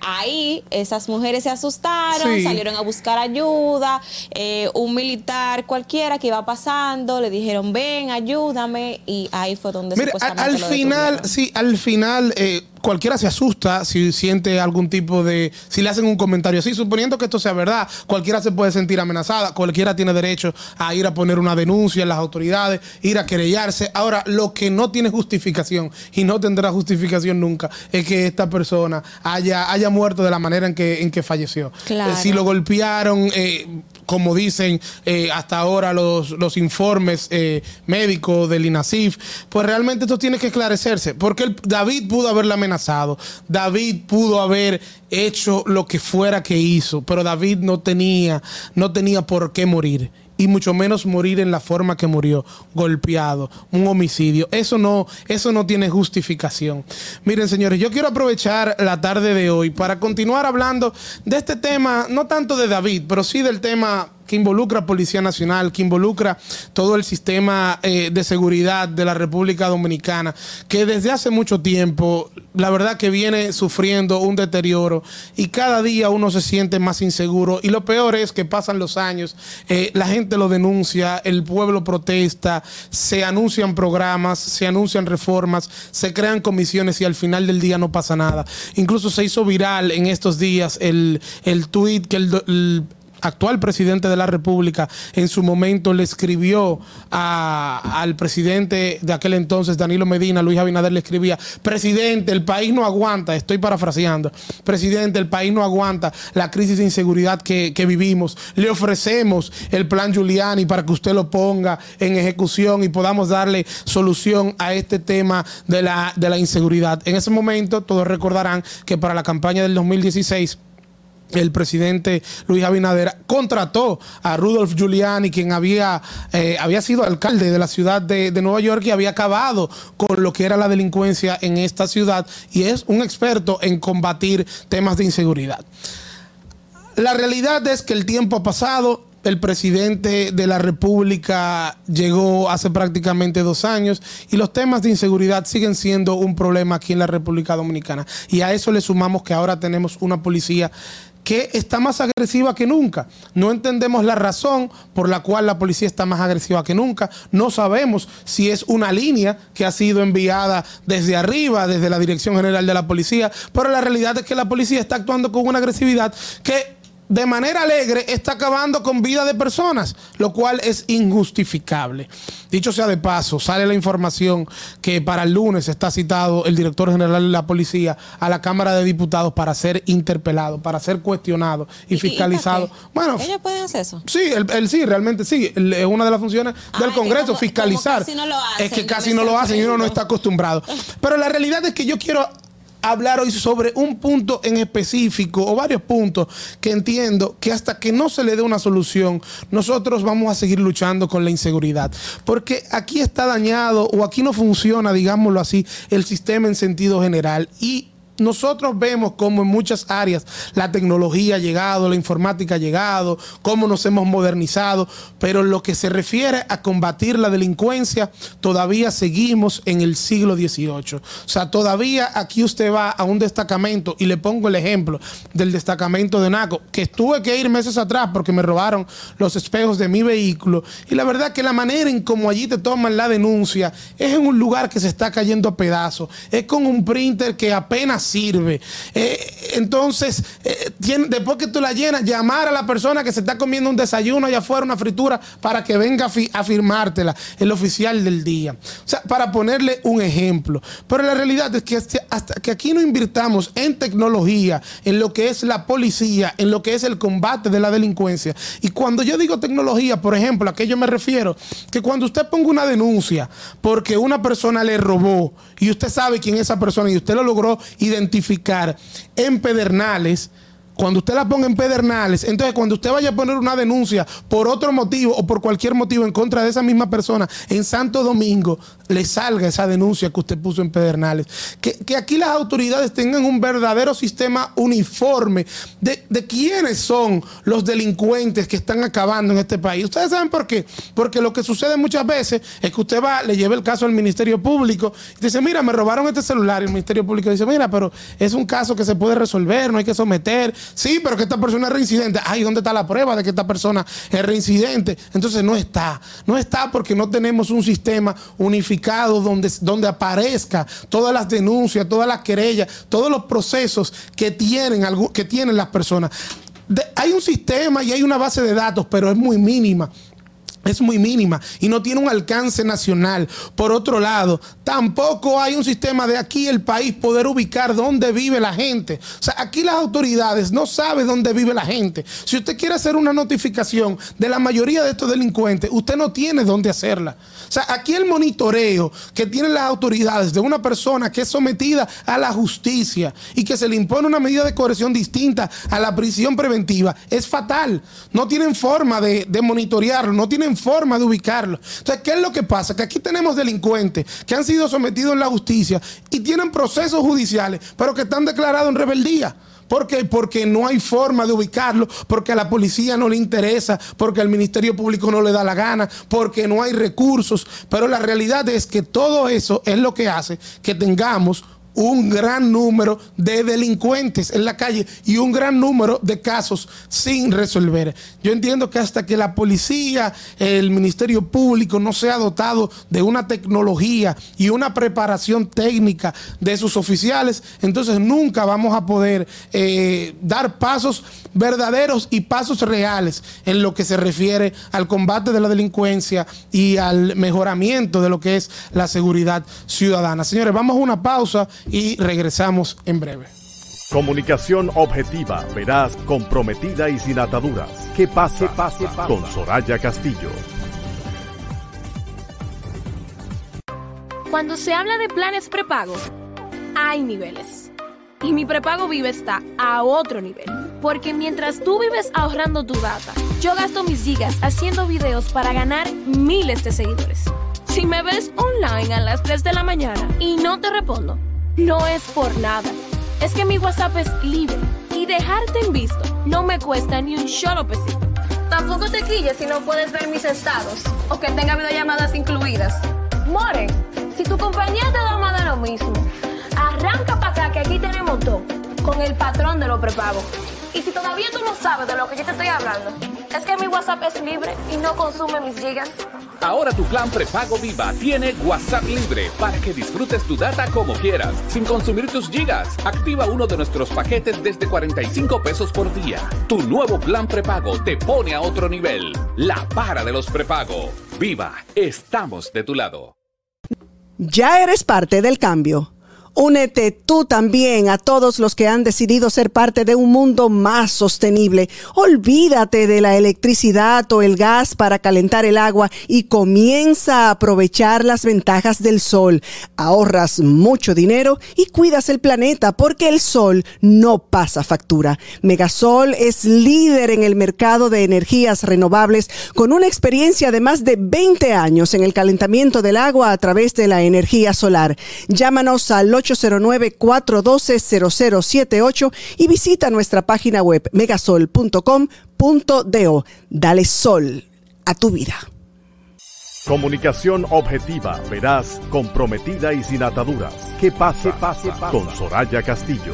Ahí esas mujeres se asustaron, Sí. salieron a buscar ayuda, eh, un militar cualquiera que iba pasando, le dijeron, ven, ayúdame, y ahí fue donde Mire, a- supuestamente al lo final, sí, al final eh, cualquiera se asusta si siente algún tipo de, si le hacen un comentario así, suponiendo que esto sea verdad, cualquiera se puede sentir amenazada, cualquiera tiene derecho a ir a poner una denuncia en las autoridades, ir a querellarse. Ahora, lo que no tiene justificación y no tendrá justificación nunca es que esta persona haya, haya muerto de la manera en que, en que falleció. Claro. Eh, si lo golpearon, eh, como dicen eh, hasta ahora los, los informes eh, médicos del INASIF, pues realmente esto tiene que esclarecerse, porque el- David pudo haberla amenazado, David pudo haber hecho lo que fuera que hizo, pero David no tenía, no tenía por qué morir. Y mucho menos morir en la forma que murió, golpeado, un homicidio. Eso no, eso no tiene justificación. Miren, señores, yo quiero aprovechar la tarde de hoy para continuar hablando de este tema, no tanto de David, pero sí del tema que involucra Policía Nacional, que involucra todo el sistema eh, de seguridad de la República Dominicana, que desde hace mucho tiempo, la verdad que viene sufriendo un deterioro y cada día uno se siente más inseguro y lo peor es que pasan los años, eh, la gente lo denuncia, el pueblo protesta, se anuncian programas, se anuncian reformas, se crean comisiones y al final del día no pasa nada. Incluso se hizo viral en estos días el, el que el actual presidente de la República en su momento le escribió al presidente de aquel entonces, Danilo Medina, Luis Abinader le escribía, presidente, el país no aguanta, estoy parafraseando, presidente, el país no aguanta la crisis de inseguridad que, que vivimos, le ofrecemos el plan Giuliani para que usted lo ponga en ejecución y podamos darle solución a este tema de la, de la inseguridad. En ese momento, todos recordarán que para la campaña del 2016, el presidente Luis Abinader contrató a Rudolf Giuliani, quien había, eh, había sido alcalde de la ciudad de, de Nueva York y había acabado con lo que era la delincuencia en esta ciudad y es un experto en combatir temas de inseguridad. La realidad es que el tiempo ha pasado. El presidente de la República llegó hace prácticamente dos años y los temas de inseguridad siguen siendo un problema aquí en la República Dominicana. Y a eso le sumamos que ahora tenemos una policía que está más agresiva que nunca. No entendemos la razón por la cual la policía está más agresiva que nunca. No sabemos si es una línea que ha sido enviada desde arriba, desde la Dirección General de la Policía, pero la realidad es que la policía está actuando con una agresividad que de manera alegre está acabando con vida de personas, lo cual es injustificable. Dicho sea de paso, sale la información que para el lunes está citado el director general de la policía a la Cámara de Diputados para ser interpelado, para ser cuestionado y, fiscalizado. bueno, ¿Ellos pueden hacer eso? Sí, él, sí, realmente sí. El- Es una de las funciones del Ah, Congreso, como- fiscalizar. como casi no lo hacen, es que casi no lo hacen y uno no está acostumbrado. Pero la realidad es que yo quiero hablar hoy sobre un punto en específico o varios puntos que entiendo que hasta que no se le dé una solución, nosotros vamos a seguir luchando con la inseguridad. Porque aquí está dañado o aquí no funciona, digámoslo así, el sistema en sentido general. Y nosotros vemos cómo en muchas áreas la tecnología ha llegado, la informática ha llegado, cómo nos hemos modernizado, pero en lo que se refiere a combatir la delincuencia, todavía seguimos en el siglo XVIII. O sea, todavía aquí usted va a un destacamento y le pongo el ejemplo del destacamento de Naco, que tuve que ir meses atrás porque me robaron los espejos de mi vehículo. Y la verdad que la manera en cómo allí te toman la denuncia es en un lugar que se está cayendo a pedazos, es con un printer que apenas sirve. Eh, entonces, eh, después que tú la llenas, llamar a la persona que se está comiendo un desayuno allá afuera, una fritura, para que venga a, fi- a firmártela, el oficial del día. O sea, para ponerle un ejemplo. Pero la realidad es que hasta, hasta que aquí no invirtamos en tecnología, en lo que es la policía, en lo que es el combate de la delincuencia. Y cuando yo digo tecnología, por ejemplo, a qué yo me refiero, que cuando usted ponga una denuncia porque una persona le robó y usted sabe quién es esa persona y usted lo logró identificar en Pedernales, cuando usted la ponga en Pedernales, entonces cuando usted vaya a poner una denuncia por otro motivo o por cualquier motivo en contra de esa misma persona en Santo Domingo, le salga esa denuncia que usted puso en Pedernales. Que, que aquí las autoridades tengan un verdadero sistema uniforme de, de quiénes son los delincuentes que están acabando en este país. ¿Ustedes saben por qué? Porque lo que sucede muchas veces es que usted va, le lleva el caso al Ministerio Público y dice, mira, me robaron este celular. Y el Ministerio Público dice, mira, pero es un caso que se puede resolver, no hay que someter. Sí, pero que esta persona es reincidente. Ay, ¿dónde está la prueba de que esta persona es reincidente? Entonces no está. No está porque no tenemos un sistema unificado donde, donde aparezca todas las denuncias, todas las querellas, todos los procesos que tienen, que tienen las personas. Hay un sistema y hay una base de datos, pero es muy mínima. Es muy mínima y no tiene un alcance nacional. Por otro lado, tampoco hay un sistema de aquí el país poder ubicar dónde vive la gente. O sea, aquí las autoridades no saben dónde vive la gente. Si usted quiere hacer una notificación de la mayoría de estos delincuentes, usted no tiene dónde hacerla. O sea, aquí el monitoreo que tienen las autoridades de una persona que es sometida a la justicia y que se le impone una medida de coerción distinta a la prisión preventiva es fatal. No tienen forma de, de monitorearlo, no tienen forma de ubicarlo. Entonces, ¿qué es lo que pasa? Que aquí tenemos delincuentes que han sido sometidos en la justicia y tienen procesos judiciales, pero que están declarados en rebeldía. ¿Por qué? Porque no hay forma de ubicarlo, porque a la policía no le interesa, porque al Ministerio Público no le da la gana, porque no hay recursos. Pero la realidad es que todo eso es lo que hace que tengamos un gran número de delincuentes en la calle y un gran número de casos sin resolver. Yo entiendo que hasta que la policía, el Ministerio Público no sea dotado de una tecnología y una preparación técnica de sus oficiales, entonces nunca vamos a poder eh, dar pasos verdaderos y pasos reales en lo que se refiere al combate de la delincuencia y al mejoramiento de lo que es la seguridad ciudadana. Señores, vamos a una pausa y regresamos en breve. Comunicación objetiva, veraz, comprometida y sin ataduras. ¿Qué pasa? pasa? Con Soraya Castillo. Cuando se habla de planes prepago, hay niveles. Y mi prepago vive está a otro nivel. Porque mientras tú vives ahorrando tu data, yo gasto mis gigas haciendo videos para ganar miles de seguidores. Si me ves online a las 3 de la mañana y no te respondo, no es por nada. Es que mi WhatsApp es libre y dejarte en visto no me cuesta ni un solo pesito. Tampoco te quilles si no puedes ver mis estados o que tenga videollamadas incluidas. More, si tu compañía te da más de lo mismo, arranca para acá que aquí tenemos todo. con el patrón de los prepagos. Y si todavía tú no sabes de lo que yo te estoy hablando, es que mi WhatsApp es libre y no consume mis gigas. Ahora tu plan prepago Viva tiene WhatsApp libre para que disfrutes tu data como quieras, sin consumir tus gigas. Activa uno de nuestros paquetes desde 45 pesos por día. Tu nuevo plan prepago te pone a otro nivel. La para de los prepago. Viva, estamos de tu lado. Ya eres parte del cambio. Únete tú también a todos los que han decidido ser parte de un mundo más sostenible. Olvídate de la electricidad o el gas para calentar el agua y comienza a aprovechar las ventajas del sol. Ahorras mucho dinero y cuidas el planeta porque el sol no pasa factura. Megasol es líder en el mercado de energías renovables con una experiencia de más de 20 años en el calentamiento del agua a través de la energía solar. Llámanos al 809-412-0078 y visita nuestra página web megasol.com.do. Dale sol a tu vida. Comunicación objetiva, veraz, comprometida y sin ataduras. ¿Qué pasa? pasa? Con Soraya Castillo.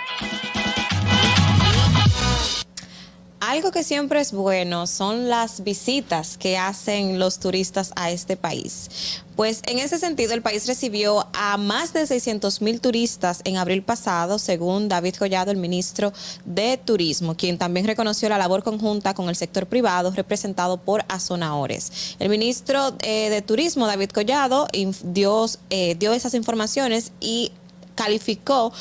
Algo que siempre es bueno son las visitas que hacen los turistas a este país. Pues en ese sentido, el país recibió a más de 600 mil turistas en abril pasado, según David Collado, el ministro de Turismo, quien también reconoció la labor conjunta con el sector privado representado por Azonaores. El ministro eh, de Turismo, David Collado, eh, dio esas informaciones y calificó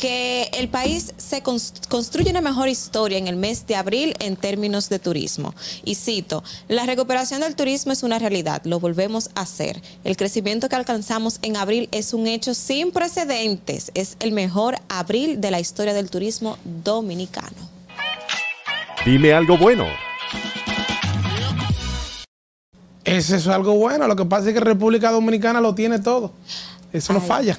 que el país se construye una mejor historia en el mes de abril en términos de turismo. Y cito, la recuperación del turismo es una realidad, lo volvemos a hacer. El crecimiento que alcanzamos en abril es un hecho sin precedentes, es el mejor abril de la historia del turismo dominicano. Dime algo bueno. Es eso algo bueno, lo que pasa es que República Dominicana lo tiene todo. Eso no falla.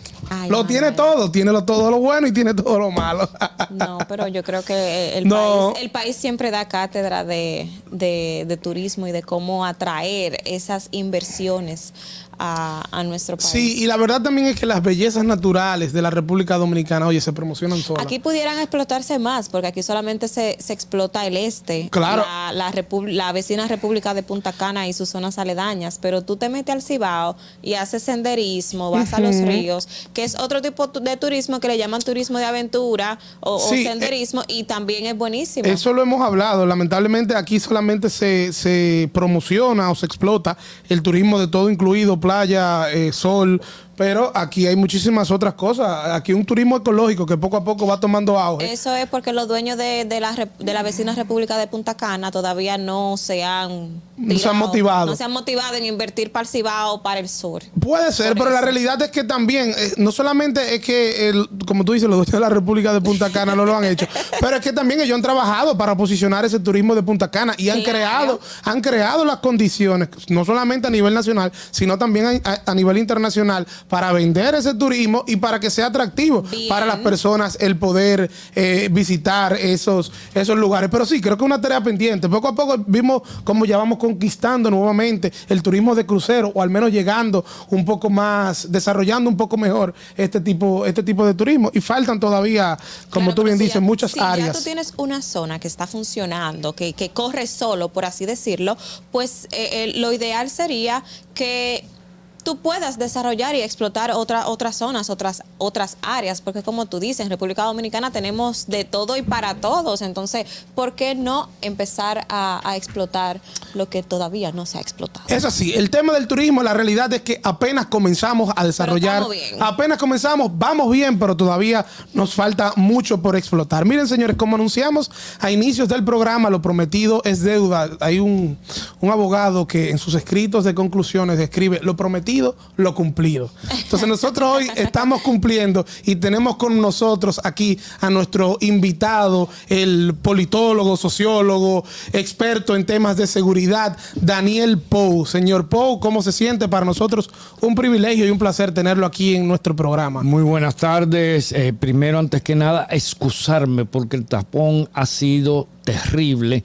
lo tiene todo, tiene todo lo bueno y tiene todo lo malo. no, pero yo creo que el, país, el país, siempre da cátedra de, de, turismo y de cómo atraer esas inversiones a, nuestro país. Sí, y la verdad también es que las bellezas naturales de la República Dominicana, oye, se promocionan solas. Aquí pudieran explotarse más, porque aquí solamente se, se explota el este, claro. la, la, vecina República de Punta Cana y sus zonas aledañas, pero tú te metes al Cibao y haces senderismo, vas a los ríos, que es otro tipo de turismo que le llaman turismo de aventura o, senderismo, y también es buenísimo. Eso lo hemos hablado, lamentablemente aquí solamente se, se promociona o se explota el turismo de todo incluido, playa, eh, sol, pero aquí hay muchísimas otras cosas. Aquí un turismo ecológico que poco a poco va tomando auge. Eso es porque los dueños de, de, la, de la vecina República de Punta Cana todavía no se han... no se han motivado. No se han motivado en invertir para el Cibao para el sur. Puede ser, pero la realidad es que también, eh, no solamente es que, el, como tú dices, los dueños de la República de Punta Cana no lo han hecho, pero es que también ellos han trabajado para posicionar ese turismo de Punta Cana y han creado han creado las condiciones, no solamente a nivel nacional, sino también a nivel internacional para vender ese turismo y para que sea atractivo para las personas el poder eh, visitar esos, esos lugares. Pero sí, creo que es una tarea pendiente. Poco a poco vimos cómo ya vamos conquistando nuevamente el turismo de crucero o al menos llegando un poco más, desarrollando un poco mejor este tipo, este tipo de turismo. Y faltan todavía, como tú bien dices, muchas si áreas. Ya tú tienes una zona que está funcionando, que, que corre solo, por así decirlo, pues eh, lo ideal sería que tú puedas desarrollar y explotar otra, otras zonas, otras, otras áreas, porque como tú dices, en República Dominicana tenemos de todo y para todos, entonces, ¿por qué no empezar a, explotar lo que todavía no se ha explotado? Es así, el tema del turismo, la realidad es que apenas comenzamos a desarrollar, apenas comenzamos, vamos bien, pero todavía nos falta mucho por explotar. Miren, señores, como anunciamos a inicios del programa, lo prometido es deuda. Hay un, un abogado que en sus escritos de conclusiones describe lo prometido prometido, lo cumplido. Entonces nosotros hoy estamos cumpliendo y tenemos con nosotros aquí a nuestro invitado, el politólogo, sociólogo, experto en temas de seguridad, Daniel Pou. Señor Pou, ¿cómo se siente? Para nosotros un privilegio y un placer tenerlo aquí en nuestro programa. Muy buenas tardes. Eh, primero, antes que nada, excusarme porque el tapón ha sido terrible.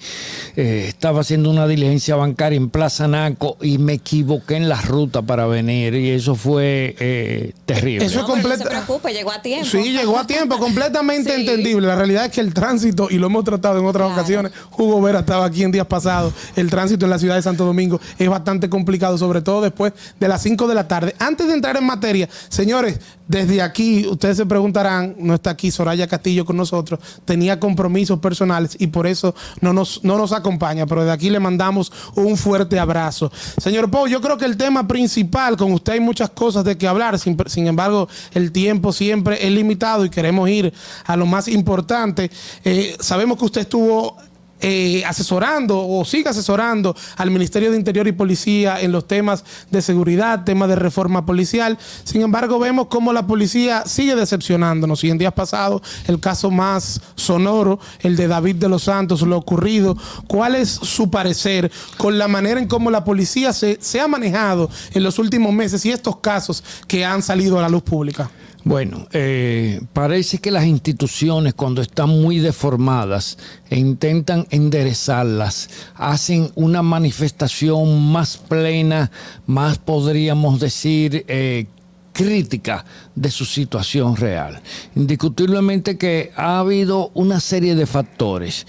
Eh, estaba haciendo una diligencia bancaria en Plaza Naco y me equivoqué en la ruta para venir y eso fue eh, terrible. Eso es completo. No se preocupe, llegó a tiempo. Sí, llegó a tiempo, completamente entendible. La realidad es que el tránsito, y lo hemos tratado en otras ocasiones, Hugo Vera estaba aquí en días pasados, el tránsito en la ciudad de Santo Domingo es bastante complicado, sobre todo después de las 5 de la tarde. Antes de entrar en materia, señores, desde aquí, ustedes se preguntarán, no está aquí Soraya Castillo con nosotros, tenía compromisos personales y por eso no nos, no nos acompaña, pero desde aquí le mandamos un fuerte abrazo. Señor Pau, yo creo que el tema principal, con usted hay muchas cosas de que hablar, sin, sin embargo, el tiempo siempre es limitado y queremos ir a lo más importante. Eh, sabemos que usted estuvo eh, asesorando o sigue asesorando al Ministerio de Interior y Policía en los temas de seguridad, temas de reforma policial. Sin embargo, vemos cómo la policía sigue decepcionándonos. Y en días pasados, el caso más sonoro, el de David de los Santos, lo ocurrido. ¿Cuál es su parecer con la manera en cómo la policía se ha manejado en los últimos meses y estos casos que han salido a la luz pública? Bueno, eh, parece que las instituciones cuando están muy deformadas e intentan enderezarlas, hacen una manifestación más plena, más podríamos decir eh, crítica de su situación real. Indiscutiblemente que ha habido una serie de factores.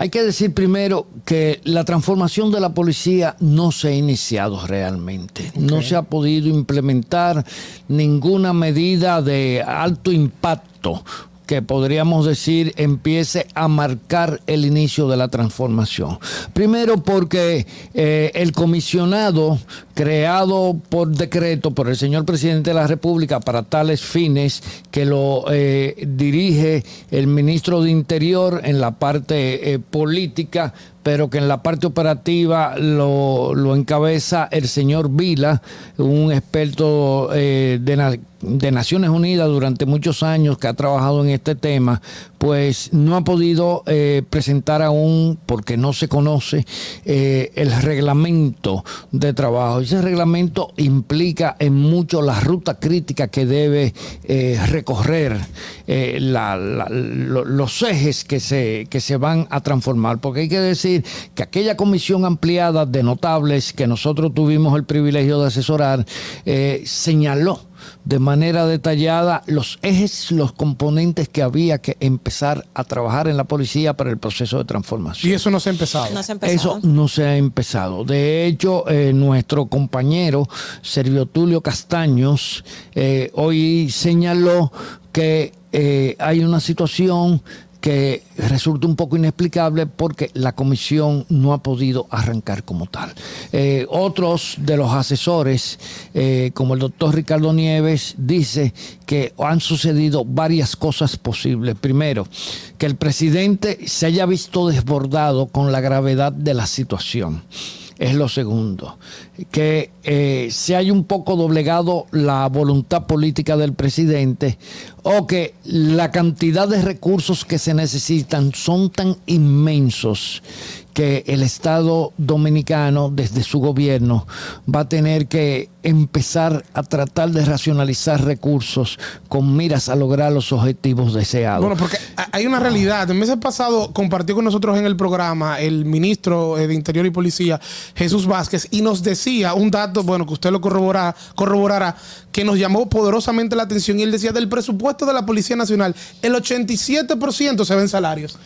Hay que decir primero que la transformación de la policía no se ha iniciado realmente. No se ha podido implementar ninguna medida de alto impacto que podríamos decir empiece a marcar el inicio de la transformación. Primero porque eh, el comisionado creado por decreto por el señor presidente de la República para tales fines, que lo eh, dirige el ministro de Interior en la parte eh, política, pero que en la parte operativa lo, lo encabeza el señor Vila, un experto eh, de, na- de Naciones Unidas durante muchos años que ha trabajado en este tema, pues no ha podido presentar aún, porque no se conoce, el reglamento de trabajo. Ese reglamento implica en mucho la ruta crítica que debe eh, recorrer eh, los ejes que se, que se van a transformar. Porque hay que decir que aquella comisión ampliada de notables que nosotros tuvimos el privilegio de asesorar, eh, señaló de manera detallada los ejes, los componentes que había que empezar a trabajar en la policía para el proceso de transformación. Y eso no se ha empezado. No se ha empezado. Eso no se ha empezado. De hecho, eh, nuestro compañero Servio Tulio Castaños eh, hoy señaló que eh, hay una situación que resulta un poco inexplicable porque la comisión no ha podido arrancar como tal. Eh, otros de los asesores, eh, como el doctor Ricardo Nieves, dice que han sucedido varias cosas posibles. Primero, que el presidente se haya visto desbordado con la gravedad de la situación es lo segundo. Que eh, se haya un poco doblegado la voluntad política del presidente o que la cantidad de recursos que se necesitan son tan inmensos que el Estado dominicano, desde su gobierno, va a tener que empezar a tratar de racionalizar recursos con miras a lograr los objetivos deseados. Bueno, porque ha- hay una realidad. El mes pasado compartió con nosotros en el programa el ministro eh, de Interior y Policía, Jesús Vázquez, y nos decía un dato, bueno, que usted lo corroborará, corroborará, que nos llamó poderosamente la atención. Y él decía, del presupuesto de la Policía Nacional, el 87% se ve en salarios.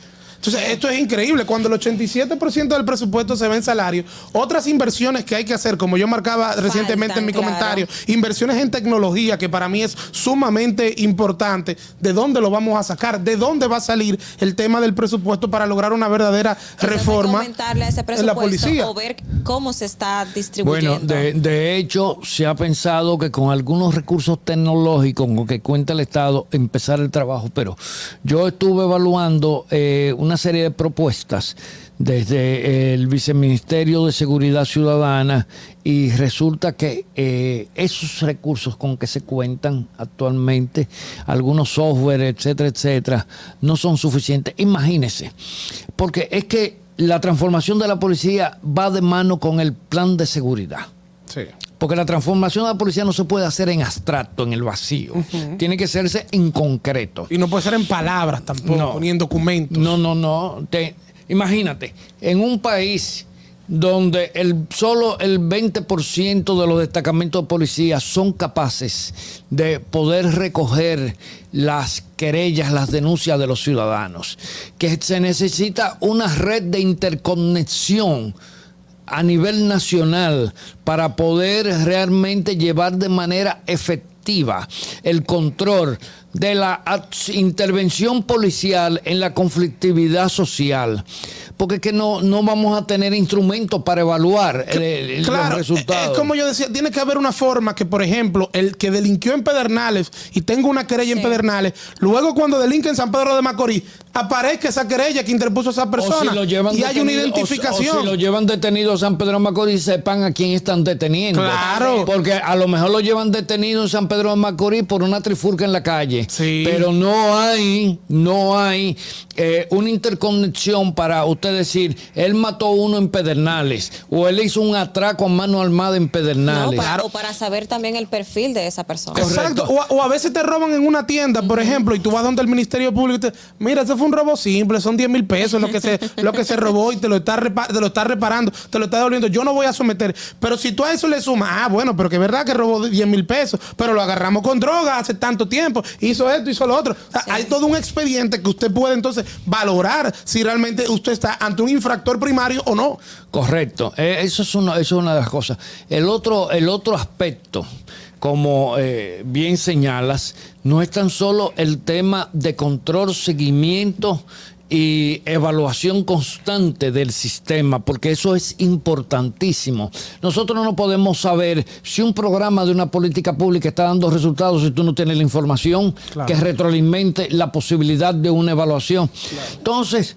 Entonces, esto es increíble. Cuando el 87% del presupuesto se ve en salario, otras inversiones que hay que hacer, como yo marcaba recientemente en mi claro. comentario, inversiones en tecnología, que para mí es sumamente importante, ¿de dónde lo vamos a sacar? ¿De dónde va a salir el tema del presupuesto para lograr una verdadera reforma aumentarle a ese en la policía? o ver cómo se está distribuyendo. Bueno, de, de hecho, se ha pensado que con algunos recursos tecnológicos con que cuenta el Estado, empezar el trabajo, pero yo estuve evaluando eh, una serie de propuestas desde el Viceministerio de Seguridad Ciudadana y resulta que eh, esos recursos con que se cuentan actualmente, algunos software, etcétera, etcétera, no son suficientes. Imagínese, porque es que la transformación de la policía va de mano con el plan de seguridad. Sí. Porque la transformación de la policía no se puede hacer en abstracto, en el vacío. Tiene que hacerse en concreto. Y no puede ser en palabras tampoco, ni en documentos. No, no, no. Te- imagínate, en un país donde el, solo el 20% de los destacamentos de policía son capaces de poder recoger las querellas, las denuncias de los ciudadanos, que se necesita una red de interconexión a nivel nacional para poder realmente llevar de manera efectiva el control de la intervención policial en la conflictividad social. Porque es que no, no vamos a tener instrumentos para evaluar el- el- Claro, los resultados. Es como yo decía, tiene que haber una forma que, por ejemplo, el que delinquió en Pedernales y tenga una querella en Pedernales, luego cuando delinque en San Pedro de Macorís, aparezca esa querella que interpuso esa persona O si lo llevan y hay una detenido- o- identificación. O, si lo llevan detenido a San Pedro de Macorís, sepan a quién están deteniendo. Claro. Porque a lo mejor lo llevan detenido en San Pedro de Macorís por una trifurca en la calle. Pero no hay, no hay eh, una interconexión para usted decir, él mató a uno en Pedernales o él hizo un atraco a mano armada en No, Pedernales. para- o para saber también el perfil de esa persona. Exacto. O, a- o a veces te roban en una tienda, por ejemplo, y tú vas donde el Ministerio Público y te mira, ese fue un robo simple, son 10 mil pesos lo que, se, lo que se robó y te lo, está te lo está reparando, te lo está devolviendo. Yo no voy a someter. Pero si tú a eso le sumas, ah, bueno, pero que es verdad que robó 10 mil pesos, pero lo agarramos con droga hace tanto tiempo, hizo esto, hizo lo otro. O sea, Hay todo un expediente que usted puede entonces valorar si realmente usted está ante un infractor primario o no. Correcto, Eh, eso, es una, eso es una de las cosas. El otro, el otro aspecto, como eh, bien señalas, no es tan solo el tema de control, seguimiento y evaluación constante del sistema, porque eso es importantísimo. Nosotros no podemos saber si un programa de una política pública está dando resultados si tú no tienes la información Claro. que retroalimente la posibilidad de una evaluación. Entonces,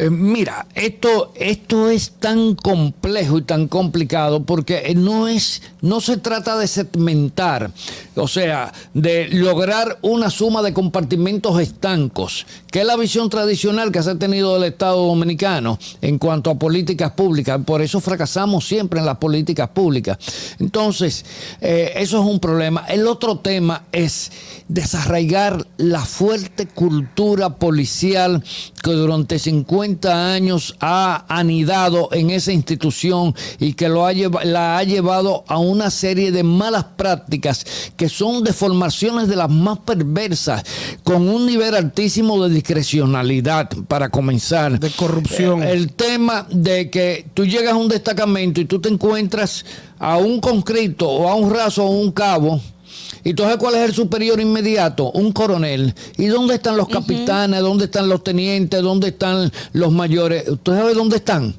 eh, mira, esto, esto es tan complejo y tan complicado porque eh, no es, no se trata de segmentar, o sea, de lograr una suma de compartimentos estancos, que es la visión tradicional que se ha tenido del Estado Dominicano en cuanto a políticas públicas. Por eso fracasamos siempre en las políticas públicas. Entonces, eh, eso es un problema. El otro tema es desarraigar la fuerte cultura policial que durante 50 años ha anidado en esa institución y que lo ha lleva- la ha llevado a una serie de malas prácticas que son deformaciones de las más perversas, con un nivel altísimo de discrecionalidad para comenzar. De corrupción. el tema de que tú llegas a un destacamento y tú te encuentras a un conscripto o a un raso o un cabo. ¿Y tú sabes cuál es el superior inmediato? Un coronel. ¿Y dónde están los capitanes? ¿Dónde están los tenientes? ¿Dónde están los mayores? ¿Usted sabe dónde están?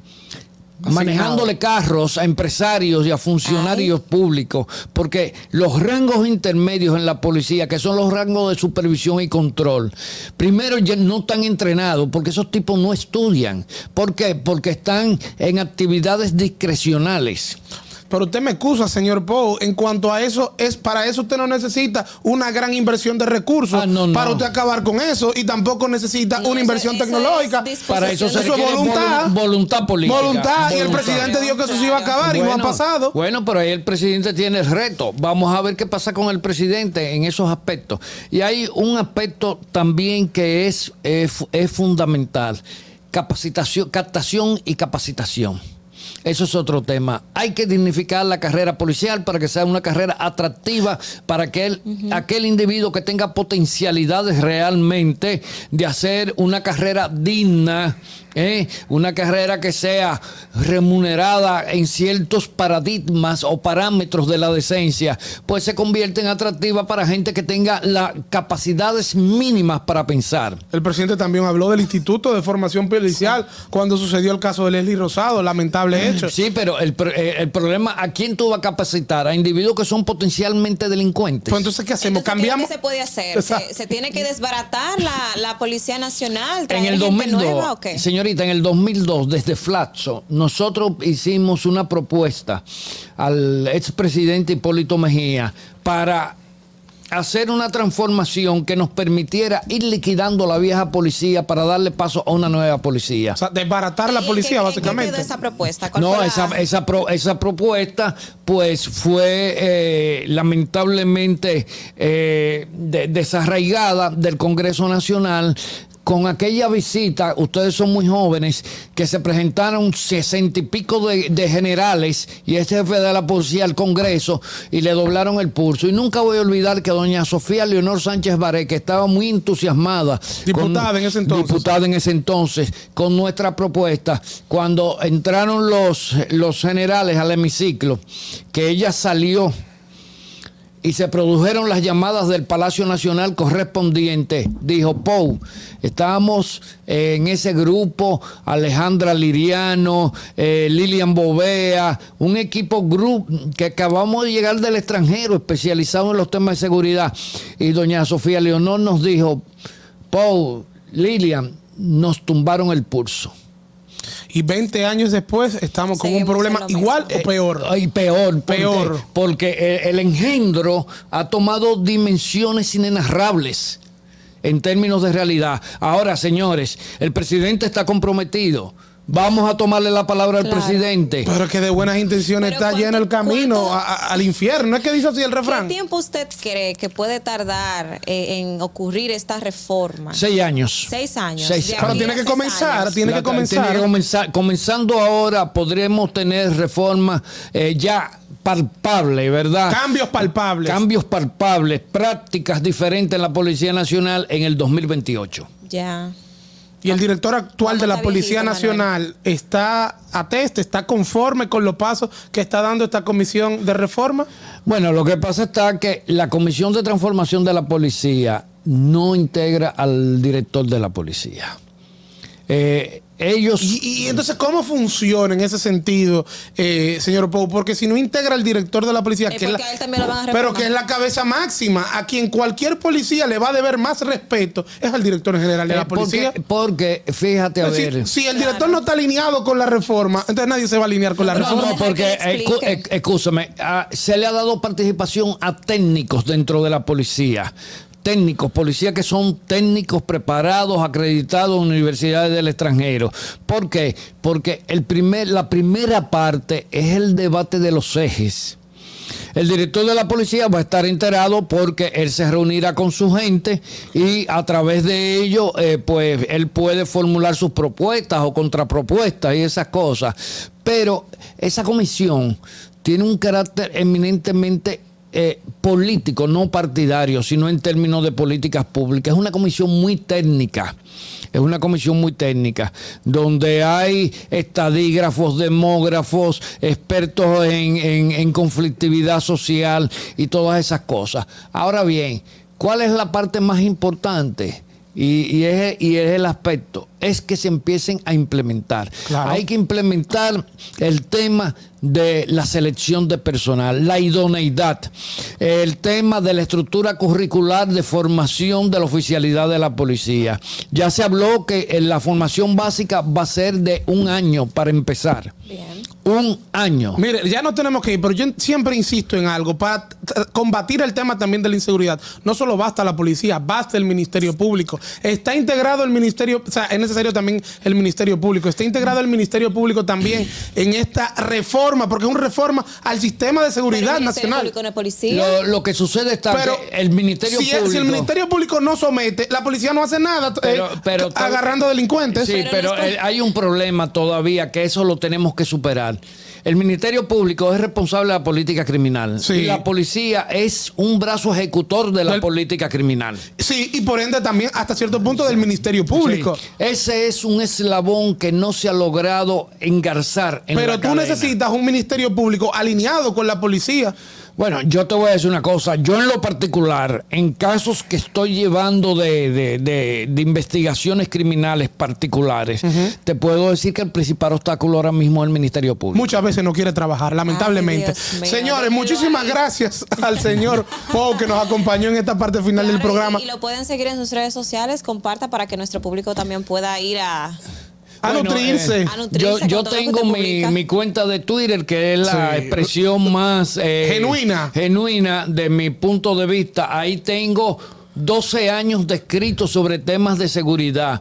Manejándole carros a empresarios y a funcionarios públicos, porque los rangos intermedios en la policía, que son los rangos de supervisión y control, primero ya no están entrenados, porque esos tipos no estudian. ¿Por qué? Porque están en actividades discrecionales. Pero usted me excusa, señor Poe, en cuanto a eso, es para eso usted no necesita una gran inversión de recursos Ah, no. para usted acabar con eso y tampoco necesita una inversión tecnológica. Para eso se es requiere voluntad. volu- voluntad política. Voluntad, y el Voluntad. presidente dijo que eso se iba a acabar y no ha pasado. Bueno, pero ahí el presidente tiene el reto. Vamos a ver qué pasa con el presidente en esos aspectos. Y hay un aspecto también que es, eh, fu- es fundamental. Capacitación, captación y capacitación. Eso es otro tema. Hay que dignificar la carrera policial para que sea una carrera atractiva para que el- aquel individuo que tenga potencialidades realmente de hacer una carrera digna, ¿eh? una carrera que sea remunerada en ciertos paradigmas o parámetros de la decencia, pues se convierte en atractiva para gente que tenga las capacidades mínimas para pensar. El presidente también habló del Instituto de Formación Policial cuando sucedió el caso de Leslie Rosado, lamentable hecho. Sí, pero el, eh, el problema, ¿a quién tú vas a capacitar? A individuos que son potencialmente delincuentes. Pues entonces, ¿qué hacemos? ¿Qué se puede hacer? ¿Se, se tiene que desbaratar la, la Policía Nacional? En ¿Traer el gente 2002, nueva o qué? señor señorita, en el 2002, desde Flatso, nosotros hicimos una propuesta al expresidente Hipólito Mejía para hacer una transformación que nos permitiera ir liquidando la vieja policía para darle paso a una nueva policía. O sea, desbaratar la policía, ¿En qué básicamente. esa propuesta? ¿Cuál No, fue la- esa, esa, pro- esa propuesta pues fue eh, lamentablemente eh, de- desarraigada del Congreso Nacional con aquella visita, ustedes son muy jóvenes, que se presentaron sesenta y pico de, de generales y este jefe de la policía al Congreso y le doblaron el pulso. Y nunca voy a olvidar que doña Sofía Leonor Sánchez Baré, que estaba muy entusiasmada. Diputada en ese entonces. Diputada en ese entonces, con nuestra propuesta, cuando entraron los, los generales al hemiciclo, que ella salió y se produjeron las llamadas del Palacio Nacional correspondiente. Dijo, Pou, estábamos en ese grupo, Alejandra Liriano, eh, Lilian Bovea, un equipo grupo que acabamos de llegar del extranjero, especializado en los temas de seguridad. Y doña Sofía Leonor nos dijo, Pou, Lilian, nos tumbaron el pulso. Y 20 años después estamos con un problema igual mismo. o peor. Ay, peor, porque- Peor. Porque, el, el engendro ha tomado dimensiones inenarrables en términos de realidad. Ahora, señores, el presidente está comprometido. Vamos a tomarle la palabra al Claro. presidente. Pero que de buenas intenciones Pero está lleno el ¿cuánto- camino cuánto- a- a- al infierno. ¿No es que dice así el ¿Qué refrán? tiempo usted cree que puede tardar eh, en ocurrir esta reforma? Seis años. Seis años. Seis De años. aquí Pero tiene que comenzar, años. tiene que comenzar. comenzar. Comenzando ahora, podremos tener reformas eh, ya palpables, ¿verdad? Cambios palpables. Cambios palpables, prácticas diferentes en la Policía Nacional en el 2028. Ya. Y el director actual de la Policía Nacional está ateste, está conforme con los pasos que está dando esta comisión de reforma. Bueno, lo que pasa está que la Comisión de Transformación de la Policía no integra al director de la policía. Eh, ellos... Y, y entonces, ¿cómo funciona en ese sentido, eh, señor Pou? Porque si no integra el director de la policía, Eh, que es la- a él también lo van a pero que es la cabeza máxima, a quien cualquier policía le va a deber más respeto, es al director general de eh, la policía. porque, porque, fíjate, a Si- ver... si, el director no está alineado con la reforma, entonces nadie se va a alinear con la No, reforma. no, porque, explique. ec- escúchame, ah, se le ha dado participación a técnicos dentro de la policía. Técnicos, policías que son técnicos preparados, acreditados en universidades del extranjero. ¿Por qué? Porque el primer, la primera parte es el debate de los ejes. El director de la policía va a estar enterado porque él se reunirá con su gente y a través de ello, eh, pues él puede formular sus propuestas o contrapropuestas y esas cosas. Pero esa comisión tiene un carácter eminentemente eh, político, no partidario, sino en términos de políticas públicas. Es una comisión muy técnica. Es una comisión muy técnica, donde hay estadígrafos, demógrafos, expertos en, en- en conflictividad social y todas esas cosas. Ahora bien, ¿cuál es la parte más importante? Y, y es, y es el aspecto, es que se empiecen a implementar. Claro. Hay que implementar el tema de la selección de personal, la idoneidad, el tema de la estructura curricular de formación de la oficialidad de la policía. Ya se habló que en la formación básica va a ser de un año para empezar. Un año. Mire, ya no tenemos que ir, pero yo siempre insisto en algo. Para combatir el tema también de la inseguridad, no solo basta la policía, basta el Ministerio Público. Está integrado el Ministerio, o sea, es necesario también el Ministerio Público. Está integrado el Ministerio Público también en esta reforma, porque es una reforma al sistema de seguridad Pero el Ministerio nacional. Público no es policía. Lo, lo que sucede está Pero que el Ministerio si, Público. si el Ministerio Público no somete, la policía no hace nada Pero- eh, pero- agarrando delincuentes. Sí, pero, hay un problema todavía que eso lo tenemos que superar. El Ministerio Público es responsable de la política criminal. Sí. Y la policía es un brazo ejecutor de la Del- política criminal. Sí, y por ende también hasta cierto punto del Ministerio Público. Sí. Ese es un eslabón que no se ha logrado engarzar en Pero la tú cadena. necesitas un ministerio público alineado con la policía. Bueno, yo te voy a decir una cosa. Yo en lo particular, en casos que estoy llevando de, de- de- de investigaciones criminales particulares, te puedo decir que el principal obstáculo ahora mismo es el Ministerio Público. Muchas veces no quiere trabajar, lamentablemente. Señores, muchísimas gracias al señor Pau que nos acompañó en esta parte final del Claro, y- programa. Y, lo pueden seguir en sus redes sociales, comparta para que nuestro público también pueda ir a. A Bueno, nutrirse. eh, A nutrirse yo yo tengo te mi, mi cuenta de Twitter, que es la Sí. expresión más eh, Genuina. genuina de mi punto de vista. Ahí tengo 12 años de escrito sobre temas de seguridad.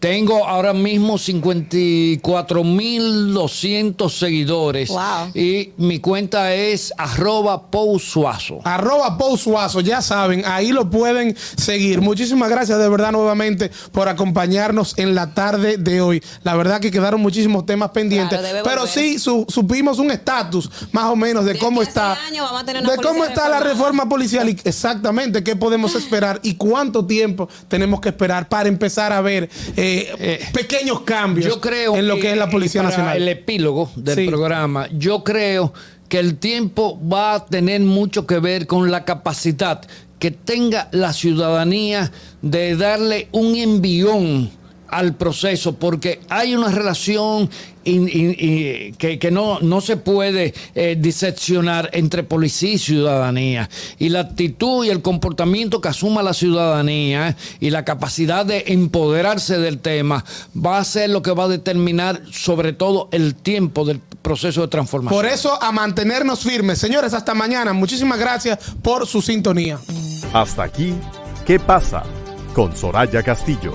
Tengo ahora mismo 54.200 seguidores. Wow. Y mi cuenta es arroba pousuazo. Arroba Pau Suazo, ya saben, ahí lo pueden seguir. Muchísimas gracias de verdad nuevamente por acompañarnos en la tarde de hoy. La verdad que quedaron muchísimos temas pendientes, Claro, pero volver. sí su- supimos un estatus más o menos de, De cómo está, seis años vamos a tener una de cómo está la reforma policial y exactamente qué podemos esperar y cuánto tiempo tenemos que esperar para empezar a ver eh, pequeños cambios Yo creo en lo que es la Policía para Nacional. El epílogo del Sí. programa, yo creo que el tiempo va a tener mucho que ver con la capacidad que tenga la ciudadanía de darle un envión al proceso, porque hay una relación in- in- in- que, que no, no se puede eh, diseccionar entre policía y ciudadanía. Y la actitud y el comportamiento que asuma la ciudadanía y la capacidad de empoderarse del tema va a ser lo que va a determinar sobre todo el tiempo del proceso de transformación. Por eso, a mantenernos firmes. Señores, hasta mañana. Muchísimas gracias por su sintonía. Hasta aquí, ¿qué pasa? Con Soraya Castillo.